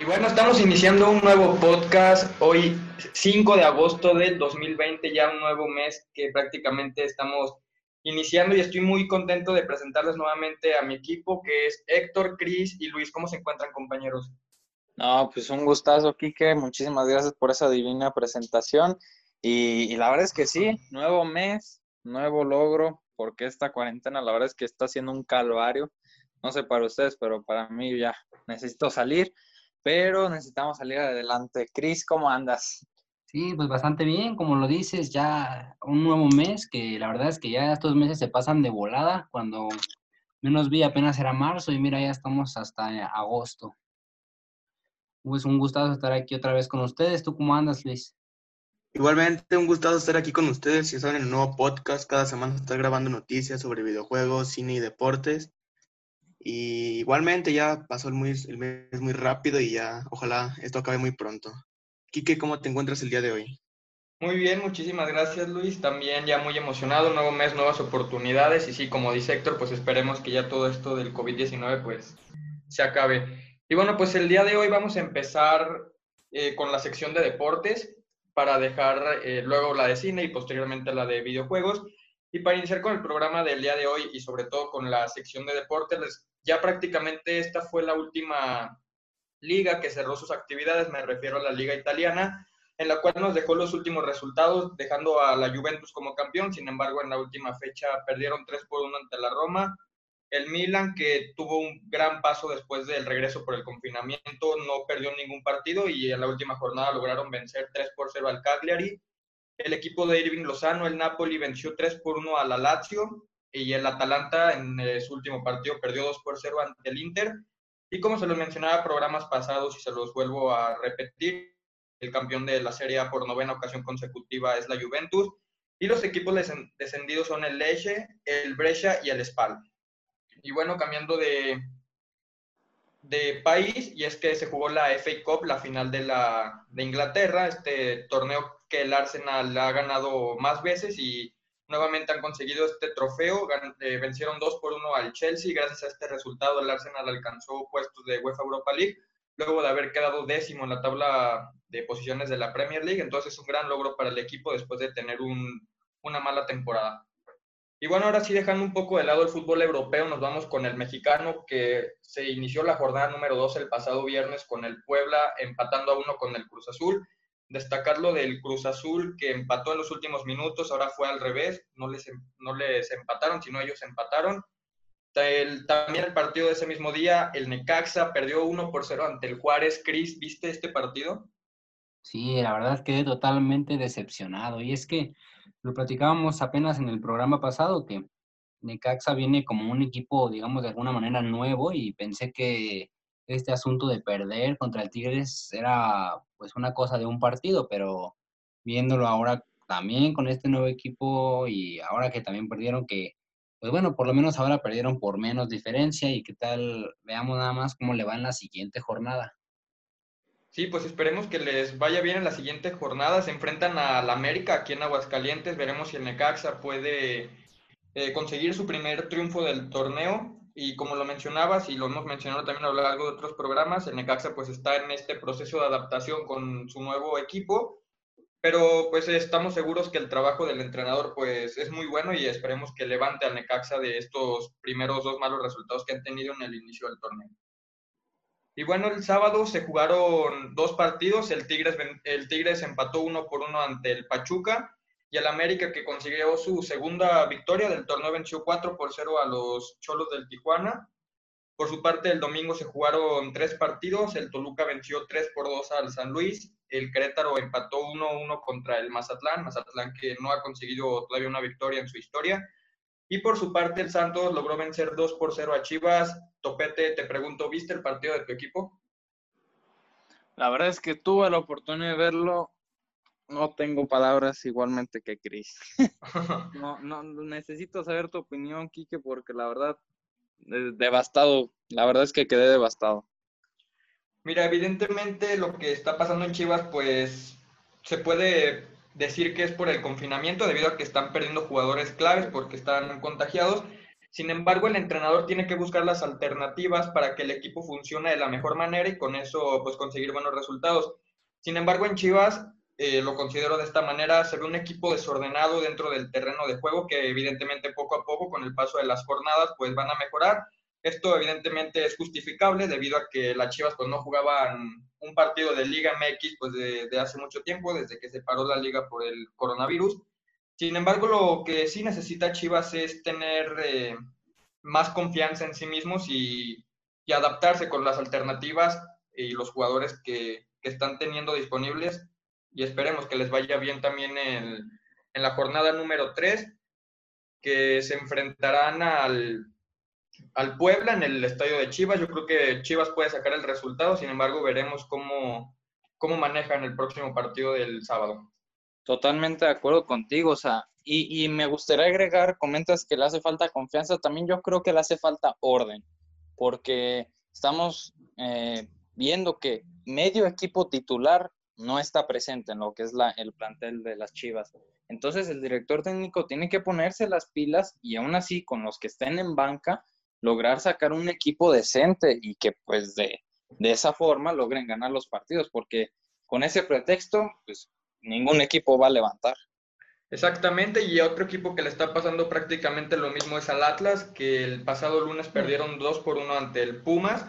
Y bueno, estamos iniciando un nuevo podcast hoy 5 de agosto del 2020, ya un nuevo mes que prácticamente estamos iniciando y estoy muy contento de presentarles nuevamente a mi equipo que es Héctor, Cris y Luis. ¿Cómo se encuentran compañeros? No, pues un gustazo, Quique. Muchísimas gracias por esa divina presentación. Y, la verdad es que sí, nuevo mes, nuevo logro, porque esta cuarentena la verdad es que está siendo un calvario. No sé para ustedes, pero para mí ya necesito salir, pero necesitamos salir adelante. Cris, ¿cómo andas? Sí, pues bastante bien, como lo dices, ya un nuevo mes, que la verdad es que ya estos meses se pasan de volada, cuando menos vi apenas era marzo y mira, ya estamos hasta agosto. Pues un gustazo estar aquí otra vez con ustedes. ¿Tú cómo andas, Luis? Igualmente, un gustazo estar aquí con ustedes. Ya saben, en el nuevo podcast, cada semana estar grabando noticias sobre videojuegos, cine y deportes. Y igualmente ya pasó el, muy, mes muy rápido y ya ojalá esto acabe muy pronto. Quique, ¿cómo te encuentras el día de hoy? Muy bien, muchísimas gracias Luis. También ya muy emocionado, nuevo mes, nuevas oportunidades. Y sí, como dice Héctor, pues esperemos que ya todo esto del COVID-19 pues se acabe. Y bueno, pues el día de hoy vamos a empezar eh, con la sección de deportes para dejar eh, luego la de cine y posteriormente la de videojuegos. Y para iniciar con el programa del día de hoy y sobre todo con la sección de deportes, ya prácticamente esta fue la última liga que cerró sus actividades, me refiero a la liga italiana, en la cual nos dejó los últimos resultados, dejando a la Juventus como campeón, sin embargo en la última fecha perdieron 3 por 1 ante la Roma, el Milan, que tuvo un gran paso después del regreso por el confinamiento, no perdió ningún partido y en la última jornada lograron vencer 3 por 0 al Cagliari. El equipo de Irving Lozano, el Napoli, venció 3 por 1 a la Lazio y el Atalanta en eh, su último partido perdió 2 por 0 ante el Inter. Y como se los mencionaba programas pasados y se los vuelvo a repetir, el campeón de la Serie por novena ocasión consecutiva es la Juventus. Y los equipos descendidos son el Lecce, el Brescia y el Spal. Y bueno, cambiando de, de país, y es que se jugó la FA Cup, la final de, la, de Inglaterra, este torneo que el Arsenal ha ganado más veces y nuevamente han conseguido este trofeo. Eh, vencieron 2 por 1 al Chelsea. Gracias a este resultado, el Arsenal alcanzó puestos de UEFA Europa League, luego de haber quedado décimo en la tabla de posiciones de la Premier League. Entonces, es un gran logro para el equipo después de tener un, una mala temporada. Y bueno, ahora sí dejando un poco de lado el fútbol europeo, nos vamos con el mexicano que se inició la jornada número 2 el pasado viernes con el Puebla empatando a uno con el Cruz Azul. Destacar lo del Cruz Azul que empató en los últimos minutos, ahora fue al revés, no les, em, no les empataron, sino ellos empataron. también el partido de ese mismo día, el Necaxa perdió 1 por 0 ante el Juárez. Cris, ¿viste este partido? Sí, la verdad quedé totalmente decepcionado. Y es que lo platicábamos apenas en el programa pasado, que Necaxa viene como un equipo, digamos, de alguna manera nuevo y pensé que este asunto de perder contra el Tigres era pues una cosa de un partido, pero viéndolo ahora también con este nuevo equipo y ahora que también perdieron que, pues bueno, por lo menos ahora perdieron por menos diferencia y qué tal, veamos nada más cómo le va en la siguiente jornada. Sí, pues esperemos que les vaya bien en la siguiente jornada. Se enfrentan a la América aquí en Aguascalientes. Veremos si el Necaxa puede eh, conseguir su primer triunfo del torneo. Y como lo mencionabas y lo hemos mencionado también a lo largo de otros programas, el Necaxa pues está en este proceso de adaptación con su nuevo equipo. Pero pues estamos seguros que el trabajo del entrenador pues es muy bueno y esperemos que levante al Necaxa de estos primeros dos malos resultados que han tenido en el inicio del torneo. Y bueno, el sábado se jugaron dos partidos. El Tigres, el Tigres empató uno por uno ante el Pachuca y el América, que consiguió su segunda victoria del torneo, venció 4 por 0 a los Cholos del Tijuana. Por su parte, el domingo se jugaron tres partidos. El Toluca venció 3 por 2 al San Luis. El Querétaro empató 1-1 contra el Mazatlán. Mazatlán que no ha conseguido todavía una victoria en su historia. Y por su parte, el Santos logró vencer 2 por 0 a Chivas. Topete, te pregunto, ¿viste el partido de tu equipo? La verdad es que tuve la oportunidad de verlo. No tengo palabras igualmente que Chris. no, no, necesito saber tu opinión, Quique, porque la verdad, devastado. La verdad es que quedé devastado. Mira, evidentemente lo que está pasando en Chivas, pues se puede decir que es por el confinamiento, debido a que están perdiendo jugadores claves porque están contagiados. Sin embargo, el entrenador tiene que buscar las alternativas para que el equipo funcione de la mejor manera y con eso pues conseguir buenos resultados. Sin embargo, en Chivas eh, lo considero de esta manera, se ve un equipo desordenado dentro del terreno de juego que evidentemente poco a poco con el paso de las jornadas pues van a mejorar. Esto evidentemente es justificable debido a que las Chivas pues no jugaban un partido de Liga MX pues de, hace mucho tiempo, desde que se paró la liga por el coronavirus. Sin embargo, lo que sí necesita Chivas es tener eh, más confianza en sí mismos y, y, adaptarse con las alternativas y los jugadores que, que están teniendo disponibles y esperemos que les vaya bien también en, en la jornada número 3, que se enfrentarán al, al Puebla en el estadio de Chivas. Yo creo que Chivas puede sacar el resultado, sin embargo veremos cómo, cómo manejan el próximo partido del sábado. Totalmente de acuerdo contigo, o sea, y, y, me gustaría agregar, comentas que le hace falta confianza, también yo creo que le hace falta orden, porque estamos eh, viendo que medio equipo titular no está presente en lo que es la, el plantel de las Chivas. Entonces el director técnico tiene que ponerse las pilas y aún así con los que estén en banca lograr sacar un equipo decente y que pues de, de esa forma logren ganar los partidos, porque con ese pretexto pues ningún equipo va a levantar. Exactamente, y otro equipo que le está pasando prácticamente lo mismo es al Atlas, que el pasado lunes perdieron 2 por 1 ante el Pumas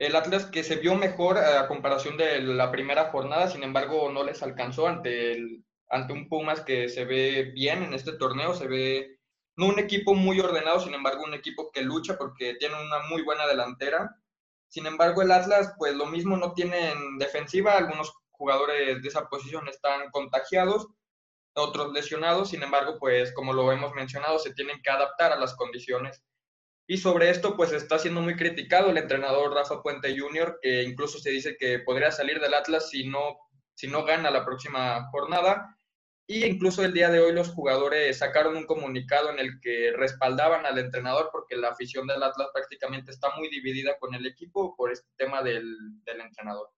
el Atlas que se vio mejor a comparación de la primera jornada, sin embargo no les alcanzó ante, ante un Pumas que se ve bien en este torneo, se ve un equipo muy ordenado, sin embargo un equipo que lucha porque tiene una muy buena delantera. Sin embargo el Atlas pues lo mismo no tiene en defensiva, algunos jugadores de esa posición están contagiados, otros lesionados, sin embargo pues como lo hemos mencionado se tienen que adaptar a las condiciones y sobre esto, pues está siendo muy criticado el entrenador Rafa Puente Jr., que incluso se dice que podría salir del Atlas si no, si no gana la próxima jornada. Y incluso el día de hoy los jugadores sacaron un comunicado en el que respaldaban al entrenador porque la afición del Atlas prácticamente está muy dividida con el equipo por este tema del, del entrenador.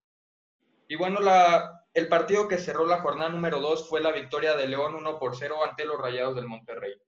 Y bueno, la, el partido que cerró la jornada número 2 fue la victoria de León 1 por 0 ante los Rayados del Monterrey.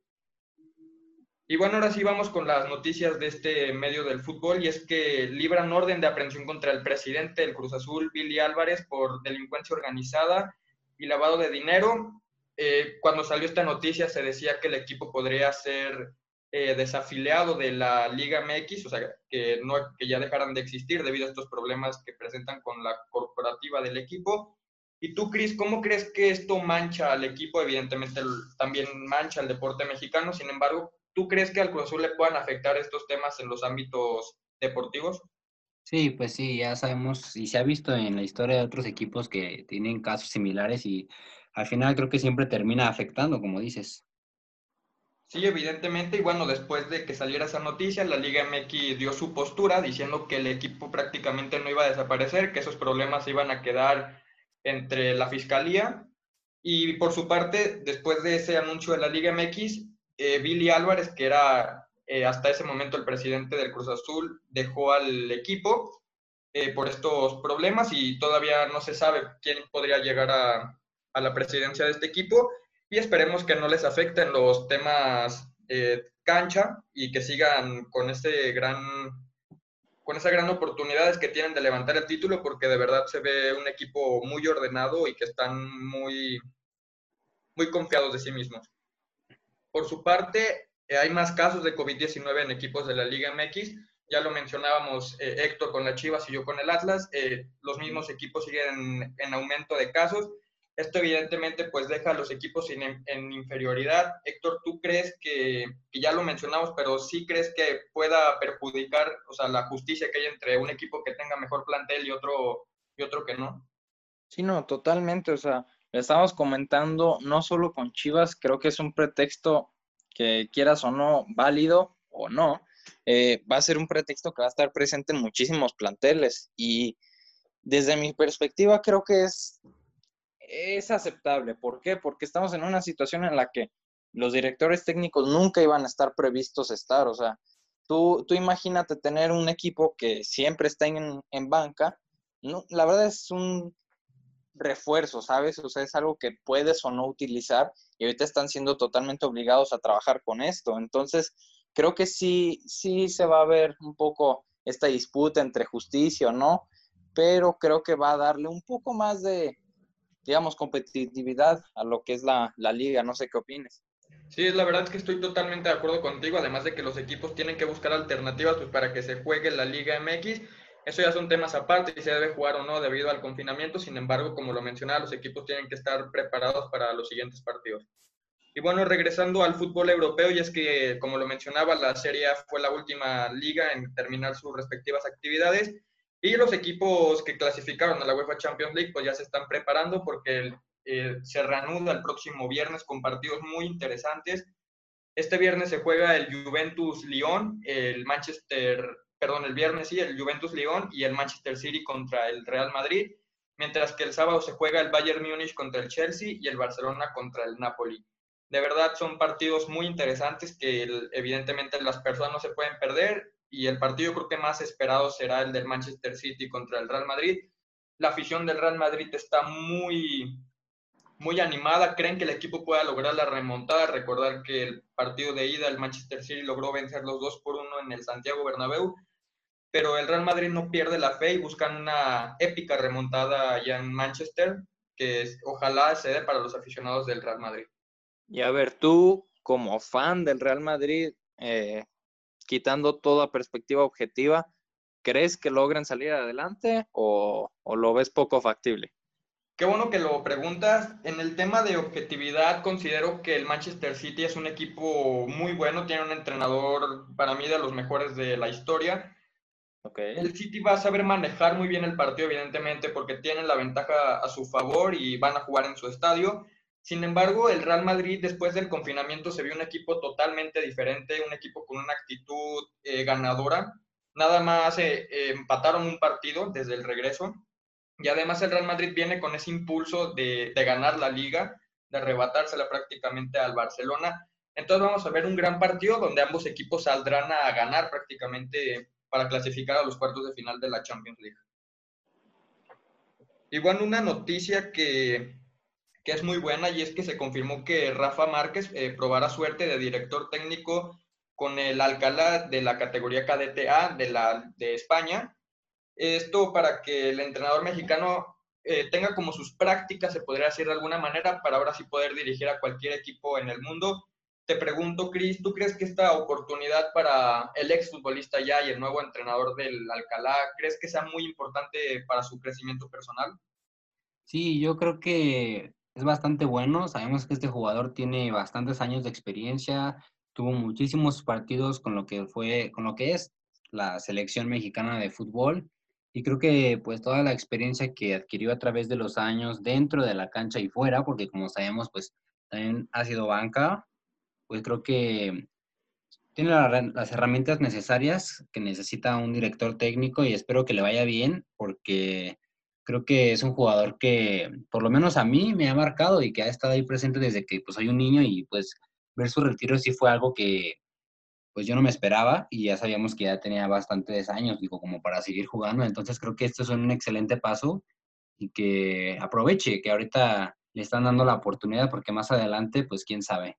Y bueno, ahora sí vamos con las noticias de este medio del fútbol y es que libran orden de aprehensión contra el presidente del Cruz Azul, Billy Álvarez, por delincuencia organizada y lavado de dinero. Eh, cuando salió esta noticia se decía que el equipo podría ser eh, desafiliado de la Liga MX, o sea, que, no, que ya dejaran de existir debido a estos problemas que presentan con la corporativa del equipo. Y tú, Cris, ¿cómo crees que esto mancha al equipo? Evidentemente también mancha al deporte mexicano, sin embargo, ¿Tú crees que al Cruz Azul le puedan afectar estos temas en los ámbitos deportivos? Sí, pues sí, ya sabemos y se ha visto en la historia de otros equipos que tienen casos similares y al final creo que siempre termina afectando, como dices. Sí, evidentemente, y bueno, después de que saliera esa noticia, la Liga MX dio su postura diciendo que el equipo prácticamente no iba a desaparecer, que esos problemas iban a quedar entre la Fiscalía. Y por su parte, después de ese anuncio de la Liga MX, eh, Billy Álvarez, que era eh, hasta ese momento el presidente del Cruz Azul, dejó al equipo eh, por estos problemas y todavía no se sabe quién podría llegar a, la presidencia de este equipo y esperemos que no les afecten los temas cancha y que sigan con ese gran con esas gran oportunidades que tienen de levantar el título porque de verdad se ve un equipo muy ordenado y que están muy muy confiados de sí mismos. Por su parte, eh, hay más casos de COVID-19 en equipos de la Liga MX. Ya lo mencionábamos eh, Héctor con la Chivas y yo con el Atlas. Eh, los mismos equipos siguen en, aumento de casos. Esto evidentemente pues deja a los equipos en, inferioridad. Héctor, ¿tú crees que, que, ya lo mencionamos, pero sí crees que pueda perjudicar, o sea, la justicia que hay entre un equipo que tenga mejor plantel y otro, y otro que no? Sí, no, totalmente. O sea, estamos comentando, no solo con Chivas, creo que es un pretexto que quieras o no, válido o no, eh, va a ser un pretexto que va a estar presente en muchísimos planteles y desde mi perspectiva creo que es, es aceptable. ¿Por qué? Porque estamos en una situación en la que los directores técnicos nunca iban a estar previstos estar. O sea, tú, tú imagínate tener un equipo que siempre está en, en banca. No, la verdad es un refuerzo, ¿sabes? O sea, es algo que puedes o no utilizar y ahorita están siendo totalmente obligados a trabajar con esto. Entonces, creo que sí, sí se va a ver un poco esta disputa entre justicia o no, pero creo que va a darle un poco más de, digamos, competitividad a lo que es la, la liga. No sé qué opines. Sí, la verdad es que estoy totalmente de acuerdo contigo, además de que los equipos tienen que buscar alternativas pues, para que se juegue la Liga MX. Eso ya son temas aparte, si se debe jugar o no debido al confinamiento. Sin embargo, como lo mencionaba, los equipos tienen que estar preparados para los siguientes partidos. Y bueno, regresando al fútbol europeo, y es que, como lo mencionaba, la Serie A fue la última liga en terminar sus respectivas actividades. Y los equipos que clasificaron a la UEFA Champions League, pues ya se están preparando porque eh, se reanuda el próximo viernes con partidos muy interesantes. Este viernes se juega el Juventus Lyon, el Manchester, perdón, el viernes sí, el Juventus Lyon y el Manchester City contra el Real Madrid, mientras que el sábado se juega el Bayern Múnich contra el Chelsea y el Barcelona contra el Napoli. De verdad son partidos muy interesantes que evidentemente las personas no se pueden perder y el partido creo que más esperado será el del Manchester City contra el Real Madrid. La afición del Real Madrid está muy muy animada, creen que el equipo pueda lograr la remontada. Recordar que el partido de ida, el Manchester City logró vencer los dos por uno en el Santiago Bernabéu, pero el Real Madrid no pierde la fe y buscan una épica remontada allá en Manchester, que ojalá se dé para los aficionados del Real Madrid. Y a ver, tú como fan del Real Madrid, eh, quitando toda perspectiva objetiva, ¿crees que logren salir adelante o lo ves poco factible? Qué bueno que lo preguntas. En el tema de objetividad, considero que el Manchester City es un equipo muy bueno, tiene un entrenador para mí de los mejores de la historia. Okay. El City va a saber manejar muy bien el partido, evidentemente, porque tienen la ventaja a su favor y van a jugar en su estadio. Sin embargo, el Real Madrid después del confinamiento se vio un equipo totalmente diferente, un equipo con una actitud eh, ganadora. Nada más eh, eh, empataron un partido desde el regreso y además el Real Madrid viene con ese impulso de, ganar la liga, de arrebatársela prácticamente al Barcelona. Entonces vamos a ver un gran partido donde ambos equipos saldrán a ganar prácticamente para clasificar a los cuartos de final de la Champions League. Y bueno, una noticia que, es muy buena y es que se confirmó que Rafa Márquez eh, probará suerte de director técnico con el Alcalá de la categoría KDTA de, la, de España esto para que el entrenador mexicano eh, tenga como sus prácticas, se podría decir de alguna manera, para ahora sí poder dirigir a cualquier equipo en el mundo. Te pregunto, Cris, ¿tú crees que esta oportunidad para el exfutbolista ya y el nuevo entrenador del Alcalá, crees que sea muy importante para su crecimiento personal? Sí, yo creo que es bastante bueno. Sabemos que este jugador tiene bastantes años de experiencia, tuvo muchísimos partidos con lo que fue, con lo que es la selección mexicana de fútbol y creo que pues toda la experiencia que adquirió a través de los años dentro de la cancha y fuera, porque como sabemos pues también ha sido banca, pues creo que tiene las herramientas necesarias que necesita un director técnico y espero que le vaya bien porque creo que es un jugador que por lo menos a mí me ha marcado y que ha estado ahí presente desde que pues soy un niño y pues ver su retiro sí fue algo que pues yo no me esperaba y ya sabíamos que ya tenía bastantes años, digo, como para seguir jugando. Entonces creo que esto es un excelente paso y que aproveche, que ahorita le están dando la oportunidad porque más adelante, pues quién sabe.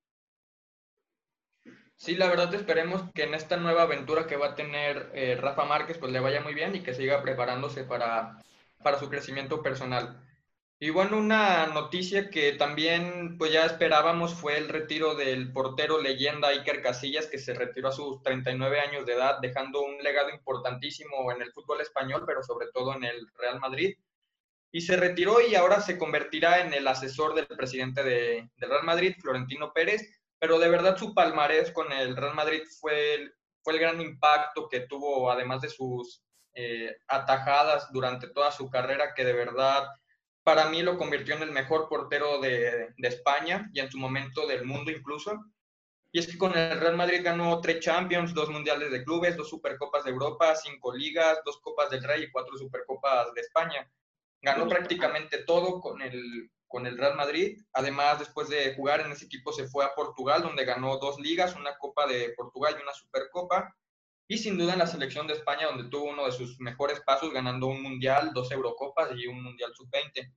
Sí, la verdad esperemos que en esta nueva aventura que va a tener eh, Rafa Márquez, pues le vaya muy bien y que siga preparándose para, para su crecimiento personal. Y bueno, una noticia que también pues ya esperábamos fue el retiro del portero leyenda Iker Casillas, que se retiró a sus 39 años de edad, dejando un legado importantísimo en el fútbol español, pero sobre todo en el Real Madrid. Y se retiró y ahora se convertirá en el asesor del presidente de, del Real Madrid, Florentino Pérez, pero de verdad su palmarés con el Real Madrid fue el, fue el gran impacto que tuvo, además de sus eh, atajadas durante toda su carrera, que de verdad para mí lo convirtió en el mejor portero de, España y en su momento del mundo incluso. Y es que con el Real Madrid ganó tres Champions, dos Mundiales de Clubes, dos Supercopas de Europa, cinco Ligas, dos Copas del Rey y cuatro Supercopas de España. Ganó prácticamente todo con el, con el Real Madrid. Además, después de jugar en ese equipo, se fue a Portugal, donde ganó dos ligas, una Copa de Portugal y una Supercopa. Y sin duda en la selección de España, donde tuvo uno de sus mejores pasos, ganando un Mundial, dos Eurocopas y un Mundial Sub-20.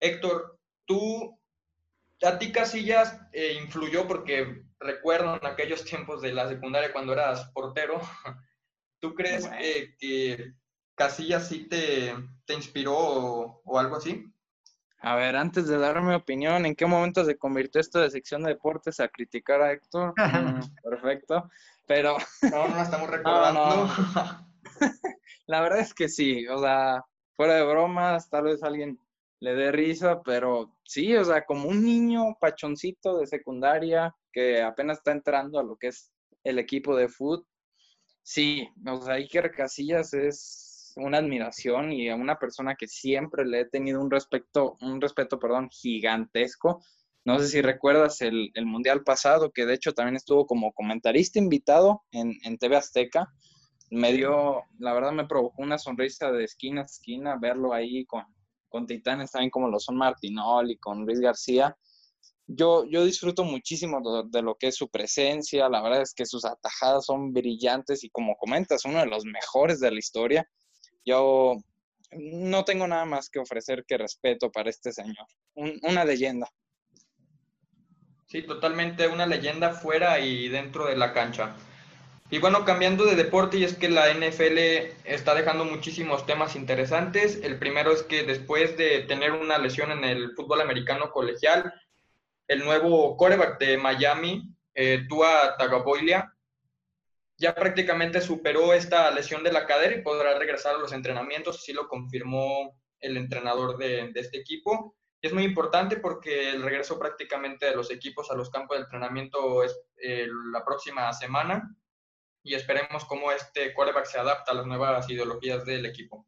Héctor, tú, a ti Casillas eh, influyó porque recuerdo en aquellos tiempos de la secundaria cuando eras portero. ¿Tú crees que Casillas sí te, te inspiró o, algo así? A ver, antes de dar mi opinión, ¿en qué momento se convirtió esto de sección de deportes a criticar a Héctor? Mm, perfecto, pero... No, no estamos recordando. la verdad es que sí, o sea, fuera de bromas, tal vez alguien le dé risa, pero sí, o sea, como un niño pachoncito de secundaria que apenas está entrando a lo que es el equipo de fútbol, sí, o sea, Iker Casillas es una admiración y a una persona que siempre le he tenido un respeto, un respeto, perdón, gigantesco. No sé si recuerdas el, mundial pasado, que de hecho también estuvo como comentarista invitado en, en TV Azteca. Me dio, la verdad me provocó una sonrisa de esquina a esquina verlo ahí con, con titanes también como lo son Martinol y con Luis García. Yo, yo disfruto muchísimo de, lo que es su presencia, la verdad es que sus atajadas son brillantes y como comentas, uno de los mejores de la historia. Yo no tengo nada más que ofrecer que respeto para este señor, una leyenda. Sí, totalmente una leyenda fuera y dentro de la cancha. Y bueno, cambiando de deporte, y es que la NFL está dejando muchísimos temas interesantes. El primero es que después de tener una lesión en el fútbol americano colegial, el nuevo coreback de Miami, eh, Tua Tagovailoa, ya prácticamente superó esta lesión de la cadera y podrá regresar a los entrenamientos, así lo confirmó el entrenador de, este equipo. Es muy importante porque el regreso prácticamente de los equipos a los campos de entrenamiento es eh, la próxima semana y esperemos cómo este quarterback se adapta a las nuevas ideologías del equipo.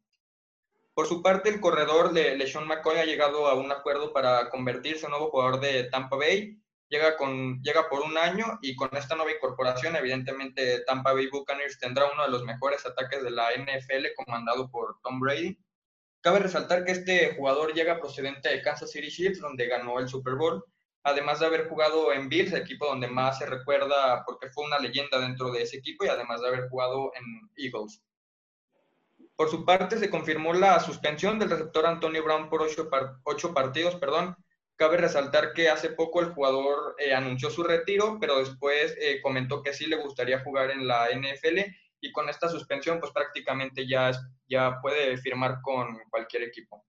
Por su parte, el corredor de LeSean McCoy ha llegado a un acuerdo para convertirse en nuevo jugador de Tampa Bay. Llega, con, llega por un año y con esta nueva incorporación, evidentemente, Tampa Bay Buccaneers tendrá uno de los mejores ataques de la NFL comandado por Tom Brady. Cabe resaltar que este jugador llega procedente de Kansas City Chiefs, donde ganó el Super Bowl, además de haber jugado en Bills, equipo donde más se recuerda porque fue una leyenda dentro de ese equipo y además de haber jugado en Eagles. Por su parte, se confirmó la suspensión del receptor Antonio Brown por ocho, partidos. Perdón. Cabe resaltar que hace poco el jugador eh, anunció su retiro, pero después eh, comentó que sí le gustaría jugar en la NFL y con esta suspensión pues prácticamente ya, ya puede firmar con cualquier equipo.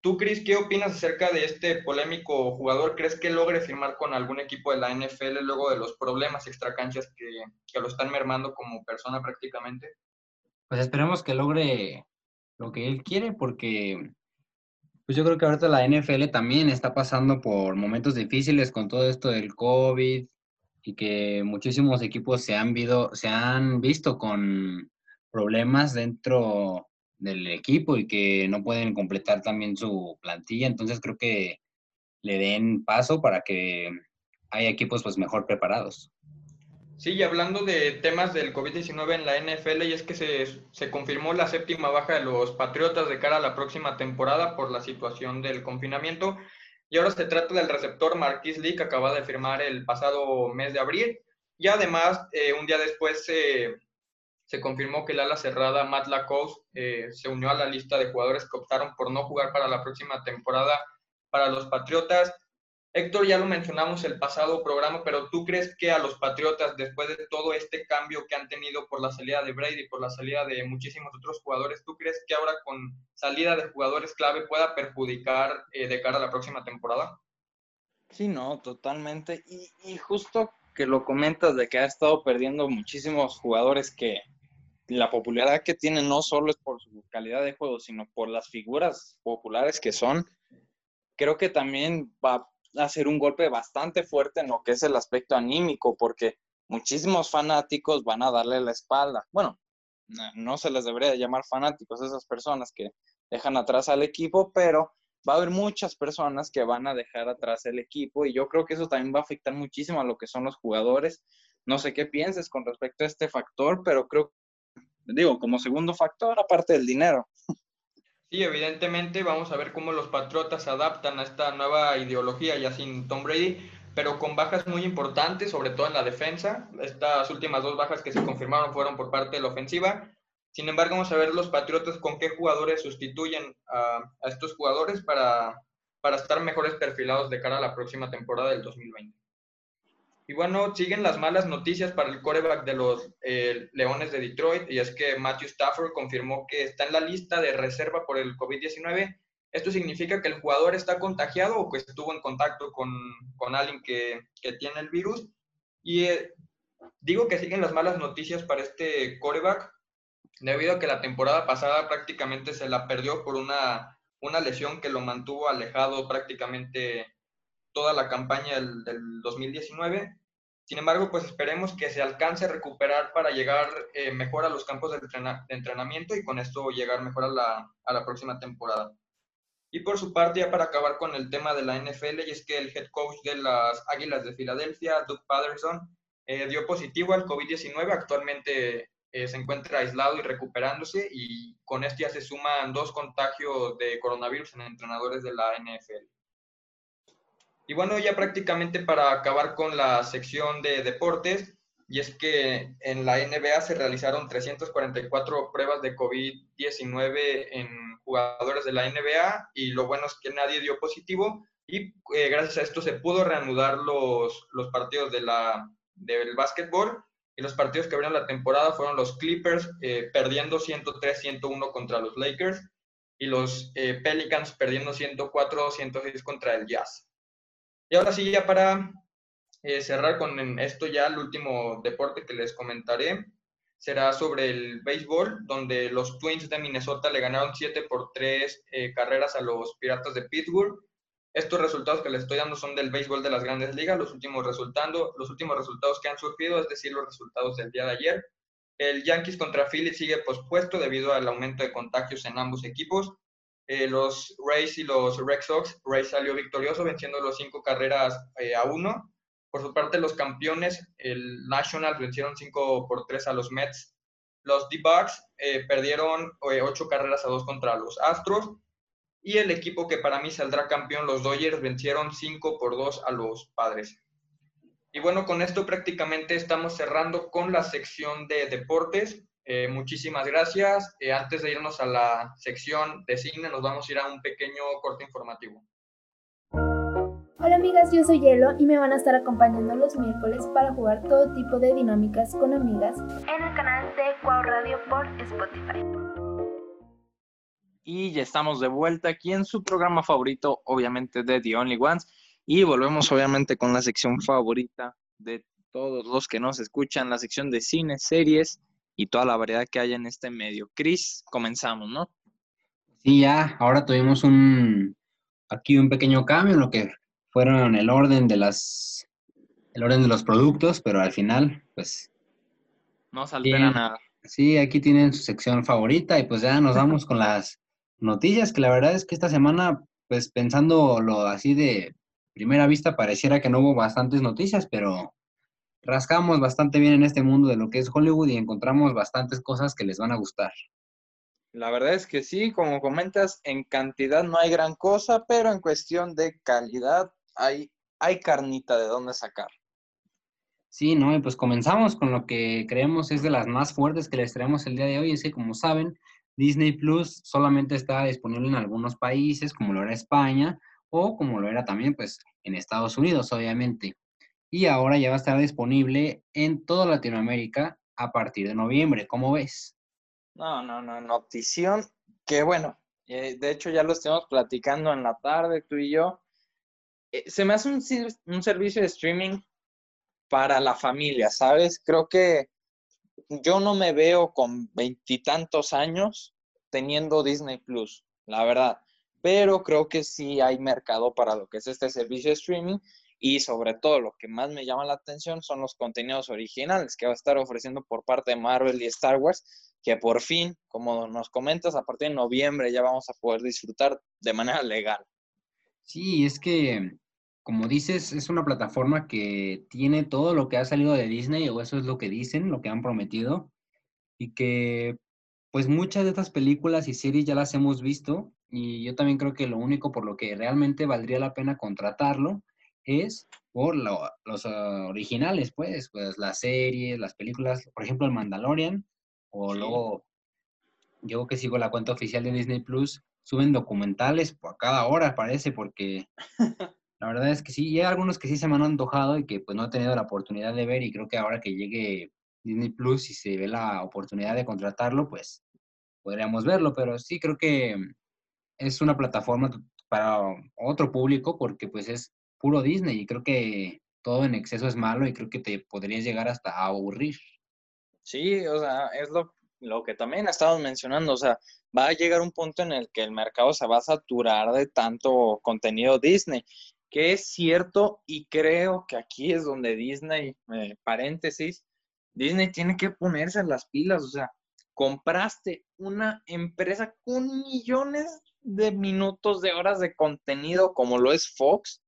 Tú, Chris, ¿qué opinas acerca de este polémico jugador? ¿Crees que logre firmar con algún equipo de la NFL luego de los problemas extracanchas que, que lo están mermando como persona prácticamente? Pues esperemos que logre lo que él quiere porque pues yo creo que ahorita la NFL también está pasando por momentos difíciles con todo esto del COVID y que muchísimos equipos se han, se han visto con problemas dentro del equipo y que no pueden completar también su plantilla. Entonces creo que le den paso para que haya equipos pues mejor preparados. Sí, y hablando de temas del COVID-19 en la NFL, y es que se, se, confirmó la séptima baja de los Patriotas de cara a la próxima temporada por la situación del confinamiento. Y ahora se trata del receptor Marquis Lee, que acaba de firmar el pasado mes de abril. Y además, eh, un día después se se confirmó que el ala cerrada Matt Lacoste eh, se unió a la lista de jugadores que optaron por no jugar para la próxima temporada para los Patriotas. Héctor, ya lo mencionamos el pasado programa, pero ¿tú crees que a los Patriotas, después de todo este cambio que han tenido por la salida de Brady, por la salida de muchísimos otros jugadores, ¿tú crees que ahora con salida de jugadores clave pueda perjudicar eh, de cara a la próxima temporada? Sí, no, totalmente. Y, justo que lo comentas de que ha estado perdiendo muchísimos jugadores que, la popularidad que tiene no solo es por su calidad de juego, sino por las figuras populares que son, creo que también va a ser un golpe bastante fuerte en lo que es el aspecto anímico, porque muchísimos fanáticos van a darle la espalda. Bueno, no se les debería llamar fanáticos esas personas que dejan atrás al equipo, pero va a haber muchas personas que van a dejar atrás el equipo y yo creo que eso también va a afectar muchísimo a lo que son los jugadores. No sé qué pienses con respecto a este factor, pero creo digo, como segundo factor, aparte del dinero. Sí, evidentemente vamos a ver cómo los Patriotas se adaptan a esta nueva ideología ya sin Tom Brady, pero con bajas muy importantes, sobre todo en la defensa. Estas últimas dos bajas que se confirmaron fueron por parte de la ofensiva. Sin embargo, vamos a ver los Patriotas con qué jugadores sustituyen a, a estos jugadores para, para estar mejores perfilados de cara a la próxima temporada del 2020. Y bueno, siguen las malas noticias para el coreback de los eh, Leones de Detroit, y es que Matthew Stafford confirmó que está en la lista de reserva por el COVID-19. Esto significa que el jugador está contagiado o que estuvo en contacto con, con alguien que, que, tiene el virus. Y eh, digo que siguen las malas noticias para este coreback, debido a que la temporada pasada prácticamente se la perdió por una, una lesión que lo mantuvo alejado prácticamente toda la campaña del, del 2019. Sin embargo, pues esperemos que se alcance a recuperar para llegar eh, mejor a los campos de, de, entrenamiento y con esto llegar mejor a la, a la, próxima temporada. Y por su parte, ya para acabar con el tema de la NFL, y es que el head coach de las Águilas de Filadelfia, Doug Patterson, eh, dio positivo al COVID-19. Actualmente eh, se encuentra aislado y recuperándose y con esto ya se suman dos contagios de coronavirus en entrenadores de la NFL. Y bueno, ya prácticamente para acabar con la sección de deportes, y es que en la NBA se realizaron 344 pruebas de COVID-19 en jugadores de la NBA y lo bueno es que nadie dio positivo y eh, gracias a esto se pudo reanudar los, los partidos de la, del básquetbol y los partidos que abrieron la temporada fueron los Clippers eh, perdiendo 103-101 contra los Lakers y los eh, Pelicans perdiendo 104-106 contra el Jazz. Y ahora sí, ya para eh, cerrar con esto ya, el último deporte que les comentaré será sobre el béisbol, donde los Twins de Minnesota le ganaron 7 por 3 eh, carreras a los Piratas de Pittsburgh. Estos resultados que les estoy dando son del béisbol de las grandes ligas, los últimos, resultando, los últimos resultados que han surgido, es decir, los resultados del día de ayer. El Yankees contra Phillies sigue pospuesto debido al aumento de contagios en ambos equipos. Eh, los Rays y los Red Sox. Rays salió victorioso venciendo los cinco carreras eh, a uno. Por su parte, los campeones, el Nationals vencieron 5 por 3 a los Mets. Los D-Bucks eh, perdieron 8 carreras a 2 contra los Astros. Y el equipo que para mí saldrá campeón, los Dodgers, vencieron 5 por 2 a los Padres. Y bueno, con esto prácticamente estamos cerrando con la sección de deportes. Eh, muchísimas gracias. Eh, antes de irnos a la sección de cine, nos vamos a ir a un pequeño corte informativo. Hola amigas, yo soy Hielo y me van a estar acompañando los miércoles para jugar todo tipo de dinámicas con amigas en el canal de Cuau Radio por Spotify. Y ya estamos de vuelta aquí en su programa favorito, obviamente de The Only Ones. Y volvemos obviamente con la sección favorita de todos los que nos escuchan, la sección de cine, series y toda la variedad que hay en este medio. Cris, comenzamos, ¿no? Sí, ya, ahora tuvimos un aquí un pequeño cambio en lo que fueron el orden de las el orden de los productos, pero al final, pues no se altera nada. Sí, aquí tienen su sección favorita y pues ya nos vamos con las noticias, que la verdad es que esta semana, pues pensando lo así de primera vista, pareciera que no hubo bastantes noticias, pero rascamos bastante bien en este mundo de lo que es Hollywood y encontramos bastantes cosas que les van a gustar. La verdad es que sí, como comentas, en cantidad no hay gran cosa, pero en cuestión de calidad hay, hay carnita de dónde sacar. Sí, ¿no? Y pues comenzamos con lo que creemos es de las más fuertes que les traemos el día de hoy. Es que, como saben, Disney Plus solamente está disponible en algunos países, como lo era España, o como lo era también, pues, en Estados Unidos, obviamente y ahora ya va a estar disponible en toda Latinoamérica a partir de noviembre. ¿Cómo ves? No, no, no, notición que bueno, eh, de hecho ya lo estamos platicando en la tarde tú y yo. Eh, se me hace un, un servicio de streaming para la familia, ¿sabes? Creo que yo no me veo con veintitantos años teniendo Disney Plus, la verdad. Pero creo que sí hay mercado para lo que es este servicio de streaming y sobre todo lo que más me llama la atención son los contenidos originales que va a estar ofreciendo por parte de Marvel y Star Wars, que por fin, como nos comentas, a partir de noviembre ya vamos a poder disfrutar de manera legal. Sí, es que, como dices, es una plataforma que tiene todo lo que ha salido de Disney, o eso es lo que dicen, lo que han prometido, y que pues muchas de estas películas y series ya las hemos visto, y yo también creo que lo único por lo que realmente valdría la pena contratarlo es por los ah, originales, pues, pues las series, las películas, por ejemplo, el Mandalorian, o luego, yo que sigo la cuenta oficial de Disney Plus, suben documentales por cada hora, parece, porque La verdad es que sí, y hay algunos que sí se me han antojado y que pues no he tenido la oportunidad de ver y creo que ahora que llegue Disney Plus y se ve la oportunidad de contratarlo, pues podríamos verlo, pero sí creo que es una plataforma para otro público porque pues es puro Disney y creo que todo en exceso es malo y creo que te podrías llegar hasta a aburrir. Sí, o sea, es lo, lo que también estamos mencionando, o sea, va a llegar un punto en el que el mercado se va a saturar de tanto contenido Disney, que es cierto y creo que aquí es donde Disney, eh, paréntesis, Disney tiene que ponerse en las pilas, o sea, compraste una empresa con millones de minutos, de horas de contenido como lo es Fox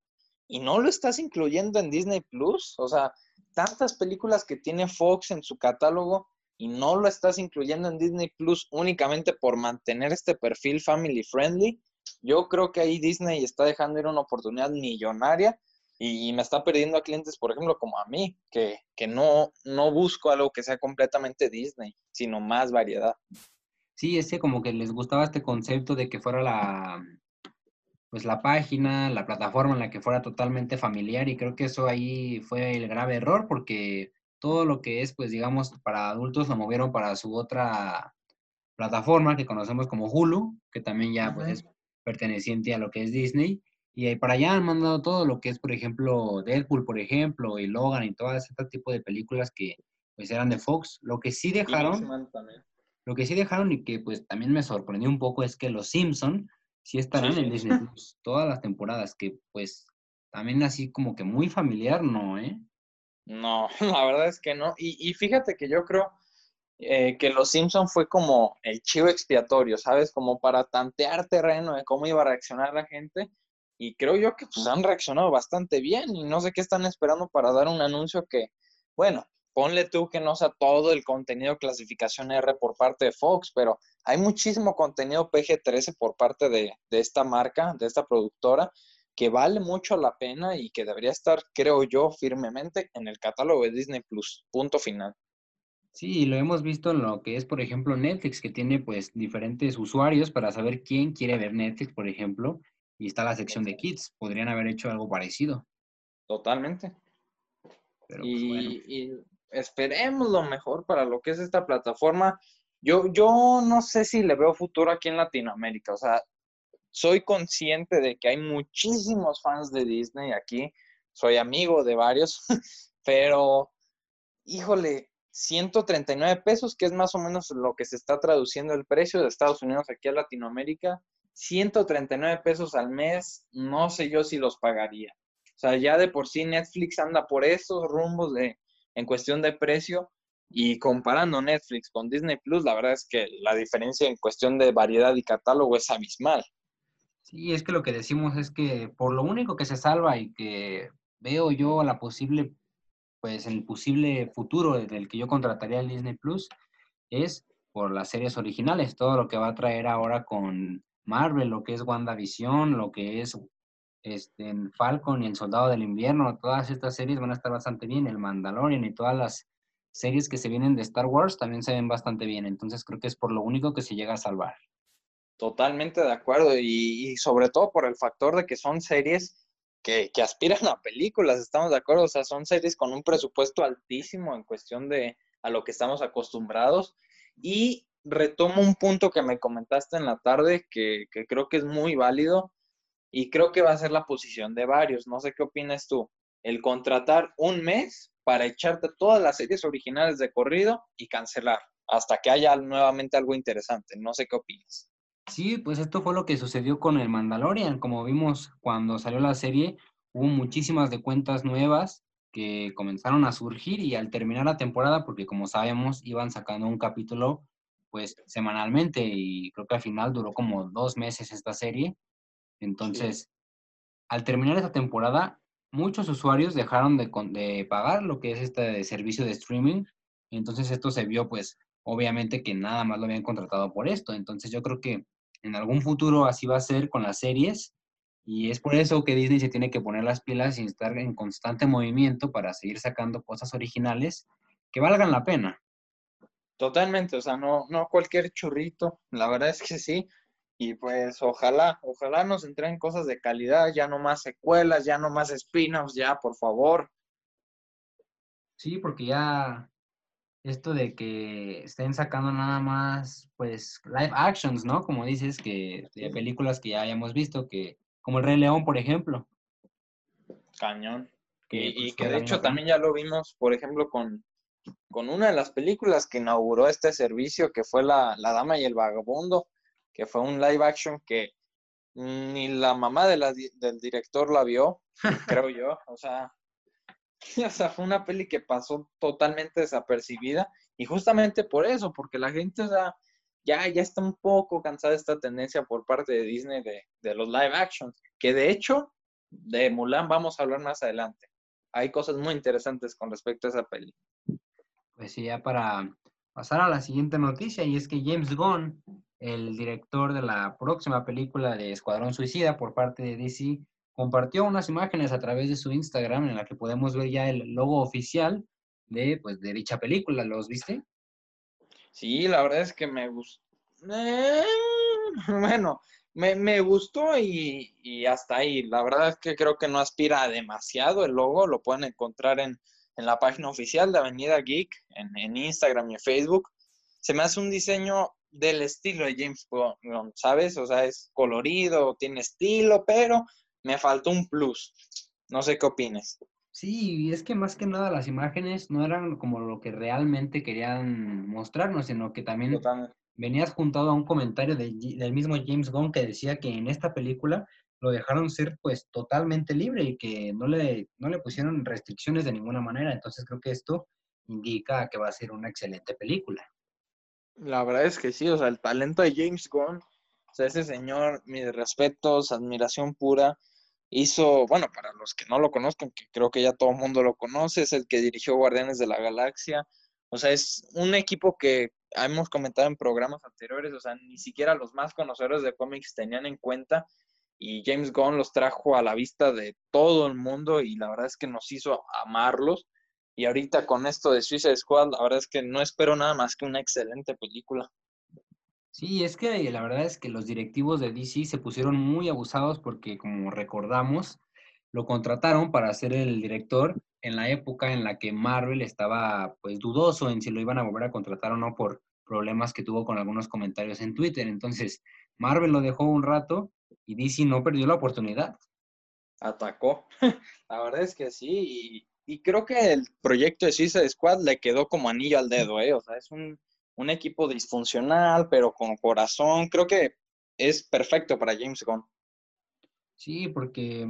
y no lo estás incluyendo en Disney Plus, o sea, tantas películas que tiene Fox en su catálogo y no lo estás incluyendo en Disney Plus únicamente por mantener este perfil family friendly, yo creo que ahí Disney está dejando ir una oportunidad millonaria y me está perdiendo a clientes, por ejemplo, como a mí, que, que no, no busco algo que sea completamente Disney, sino más variedad. Sí, ese como que les gustaba este concepto de que fuera la, pues la página, la plataforma en la que fuera totalmente familiar y creo que eso ahí fue el grave error porque todo lo que es, pues digamos, para adultos lo movieron para su otra plataforma que conocemos como Hulu, que también ya pues es perteneciente a lo que es Disney y ahí para allá han mandado todo lo que es, por ejemplo, Deadpool, por ejemplo, y Logan y todo este tipo de películas que pues eran de Fox. Lo que sí dejaron, lo que sí dejaron y que pues también me sorprendió un poco es que los Simpson sí estarán en Disney Plus todas las temporadas, que pues también así como que muy familiar, ¿no? ¿Eh? No, la verdad es que no. Y, y fíjate que yo creo eh, que Los Simpson fue como el chivo expiatorio, ¿sabes? Como para tantear terreno de cómo iba a reaccionar la gente y creo yo que pues han reaccionado bastante bien y no sé qué están esperando para dar un anuncio que, bueno, ponle tú que no sea todo el contenido clasificación R por parte de Fox, pero hay muchísimo contenido PG-13 por parte de, esta marca, de esta productora, que vale mucho la pena y que debería estar, creo yo, firmemente en el catálogo de Disney Plus. Punto final. Sí, lo hemos visto en lo que es, por ejemplo, Netflix, que tiene pues diferentes usuarios para saber quién quiere ver Netflix, por ejemplo, y está la sección de kids. Podrían haber hecho algo parecido. Totalmente. Pues, y, esperemos lo mejor para lo que es esta plataforma. Yo, yo no sé si le veo futuro aquí en Latinoamérica. O sea, soy consciente de que hay muchísimos fans de Disney aquí. Soy amigo de varios, pero híjole, 139 pesos, que es más o menos lo que se está traduciendo el precio de Estados Unidos aquí a Latinoamérica. 139 pesos al mes, no sé yo si los pagaría. O sea, ya de por sí Netflix anda por esos rumbos de, en cuestión de precio y comparando Netflix con Disney Plus, la verdad es que la diferencia en cuestión de variedad y catálogo es abismal. Sí, es que lo que decimos es que por lo único que se salva y que veo yo la posible, pues el posible futuro del que yo contrataría el Disney Plus es por las series originales, todo lo que va a traer ahora con Marvel, lo que es WandaVision, lo que es este, Falcon y El Soldado del Invierno, todas estas series van a estar bastante bien, el Mandalorian y todas las series que se vienen de Star Wars también se ven bastante bien, entonces creo que es por lo único que se llega a salvar. Totalmente de acuerdo y, sobre todo por el factor de que son series que, que, aspiran a películas, estamos de acuerdo, o sea, son series con un presupuesto altísimo en cuestión de a lo que estamos acostumbrados y retomo un punto que me comentaste en la tarde que, creo que es muy válido y creo que va a ser la posición de varios. No sé qué opinas tú. El contratar un mes para echarte todas las series originales de corrido y cancelar hasta que haya nuevamente algo interesante. No sé qué opinas. Sí, pues esto fue lo que sucedió con el Mandalorian. Como vimos cuando salió la serie, hubo muchísimas de cuentas nuevas que comenzaron a surgir y al terminar la temporada, porque como sabemos, iban sacando un capítulo pues semanalmente y creo que al final duró como dos meses esta serie. Entonces, al terminar esta temporada, muchos usuarios dejaron de, de, pagar lo que es este servicio de streaming. Entonces esto se vio pues obviamente que nada más lo habían contratado por esto. Entonces yo creo que en algún futuro así va a ser con las series y es por eso que Disney se tiene que poner las pilas y estar en constante movimiento para seguir sacando cosas originales que valgan la pena. Totalmente, o sea, no, no cualquier churrito, la verdad es que sí. Y pues ojalá, ojalá nos entreguen cosas de calidad, ya no más secuelas, ya no más spin-offs, ya, por favor. Sí, porque ya esto de que estén sacando nada más, pues, live actions, ¿no? Como dices, que de películas que ya hayamos visto, que como El Rey León, por ejemplo. Cañón. Que, y, pues, que de hecho también ya lo vimos, por ejemplo, con, con una de las películas que inauguró este servicio, que fue la, la Dama y el Vagabundo, que fue un live action que ni la mamá de la di- del director la vio, creo yo. O sea, o sea, fue una peli que pasó totalmente desapercibida y justamente por eso, porque la gente, o sea, ya, ya está un poco cansada de esta tendencia por parte de Disney de, de los live actions, que de hecho, de Mulan vamos a hablar más adelante. Hay cosas muy interesantes con respecto a esa peli. Pues sí, ya para pasar a la siguiente noticia, y es que James Gunn, el director de la próxima película de Escuadrón Suicida por parte de DC, compartió unas imágenes a través de su Instagram en la que podemos ver ya el logo oficial de, pues, de dicha película. ¿Los viste? Sí, la verdad es que me gustó. bueno, me, me gustó y, y hasta ahí. La verdad es que creo que no aspira a demasiado el logo. Lo pueden encontrar en, en la página oficial de Avenida Geek, en, en Instagram y en Facebook. Se me hace un diseño del estilo de James Bond, ¿sabes? O sea, es colorido, tiene estilo, pero me faltó un plus. No sé qué opines. Sí, es que más que nada las imágenes no eran como lo que realmente querían mostrarnos, sino que también Totalmente. venías juntado a un comentario de del mismo James Gunn que decía que en esta película lo dejaron ser pues totalmente libre y que no le, no le pusieron restricciones de ninguna manera. Entonces creo que esto indica que va a ser una excelente película. La verdad es que sí, o sea, el talento de James Gunn, o sea, ese señor, mis respetos, admiración pura, hizo, bueno, para los que no lo conozcan, que creo que ya todo el mundo lo conoce, es el que dirigió Guardianes de la Galaxia, o sea, es un equipo que hemos comentado en programas anteriores, o sea, ni siquiera los más conocedores de cómics tenían en cuenta y James Gunn los trajo a la vista de todo el mundo y la verdad es que nos hizo amarlos. Y ahorita con esto de Suicide Squad, la verdad es que no espero nada más que una excelente película. Sí, es que la verdad es que los directivos de DC se pusieron muy abusados porque, como recordamos, lo contrataron para ser el director en la época en la que Marvel estaba pues dudoso en si lo iban a volver a contratar o no por problemas que tuvo con algunos comentarios en Twitter. Entonces, Marvel lo dejó un rato y DC no perdió la oportunidad. Atacó. La verdad es que sí. Y, y creo que el proyecto de Suicide Squad le quedó como anillo al dedo, ¿eh? O sea, es un, un equipo disfuncional, pero con corazón. Creo que es perfecto para James Gunn. Sí, porque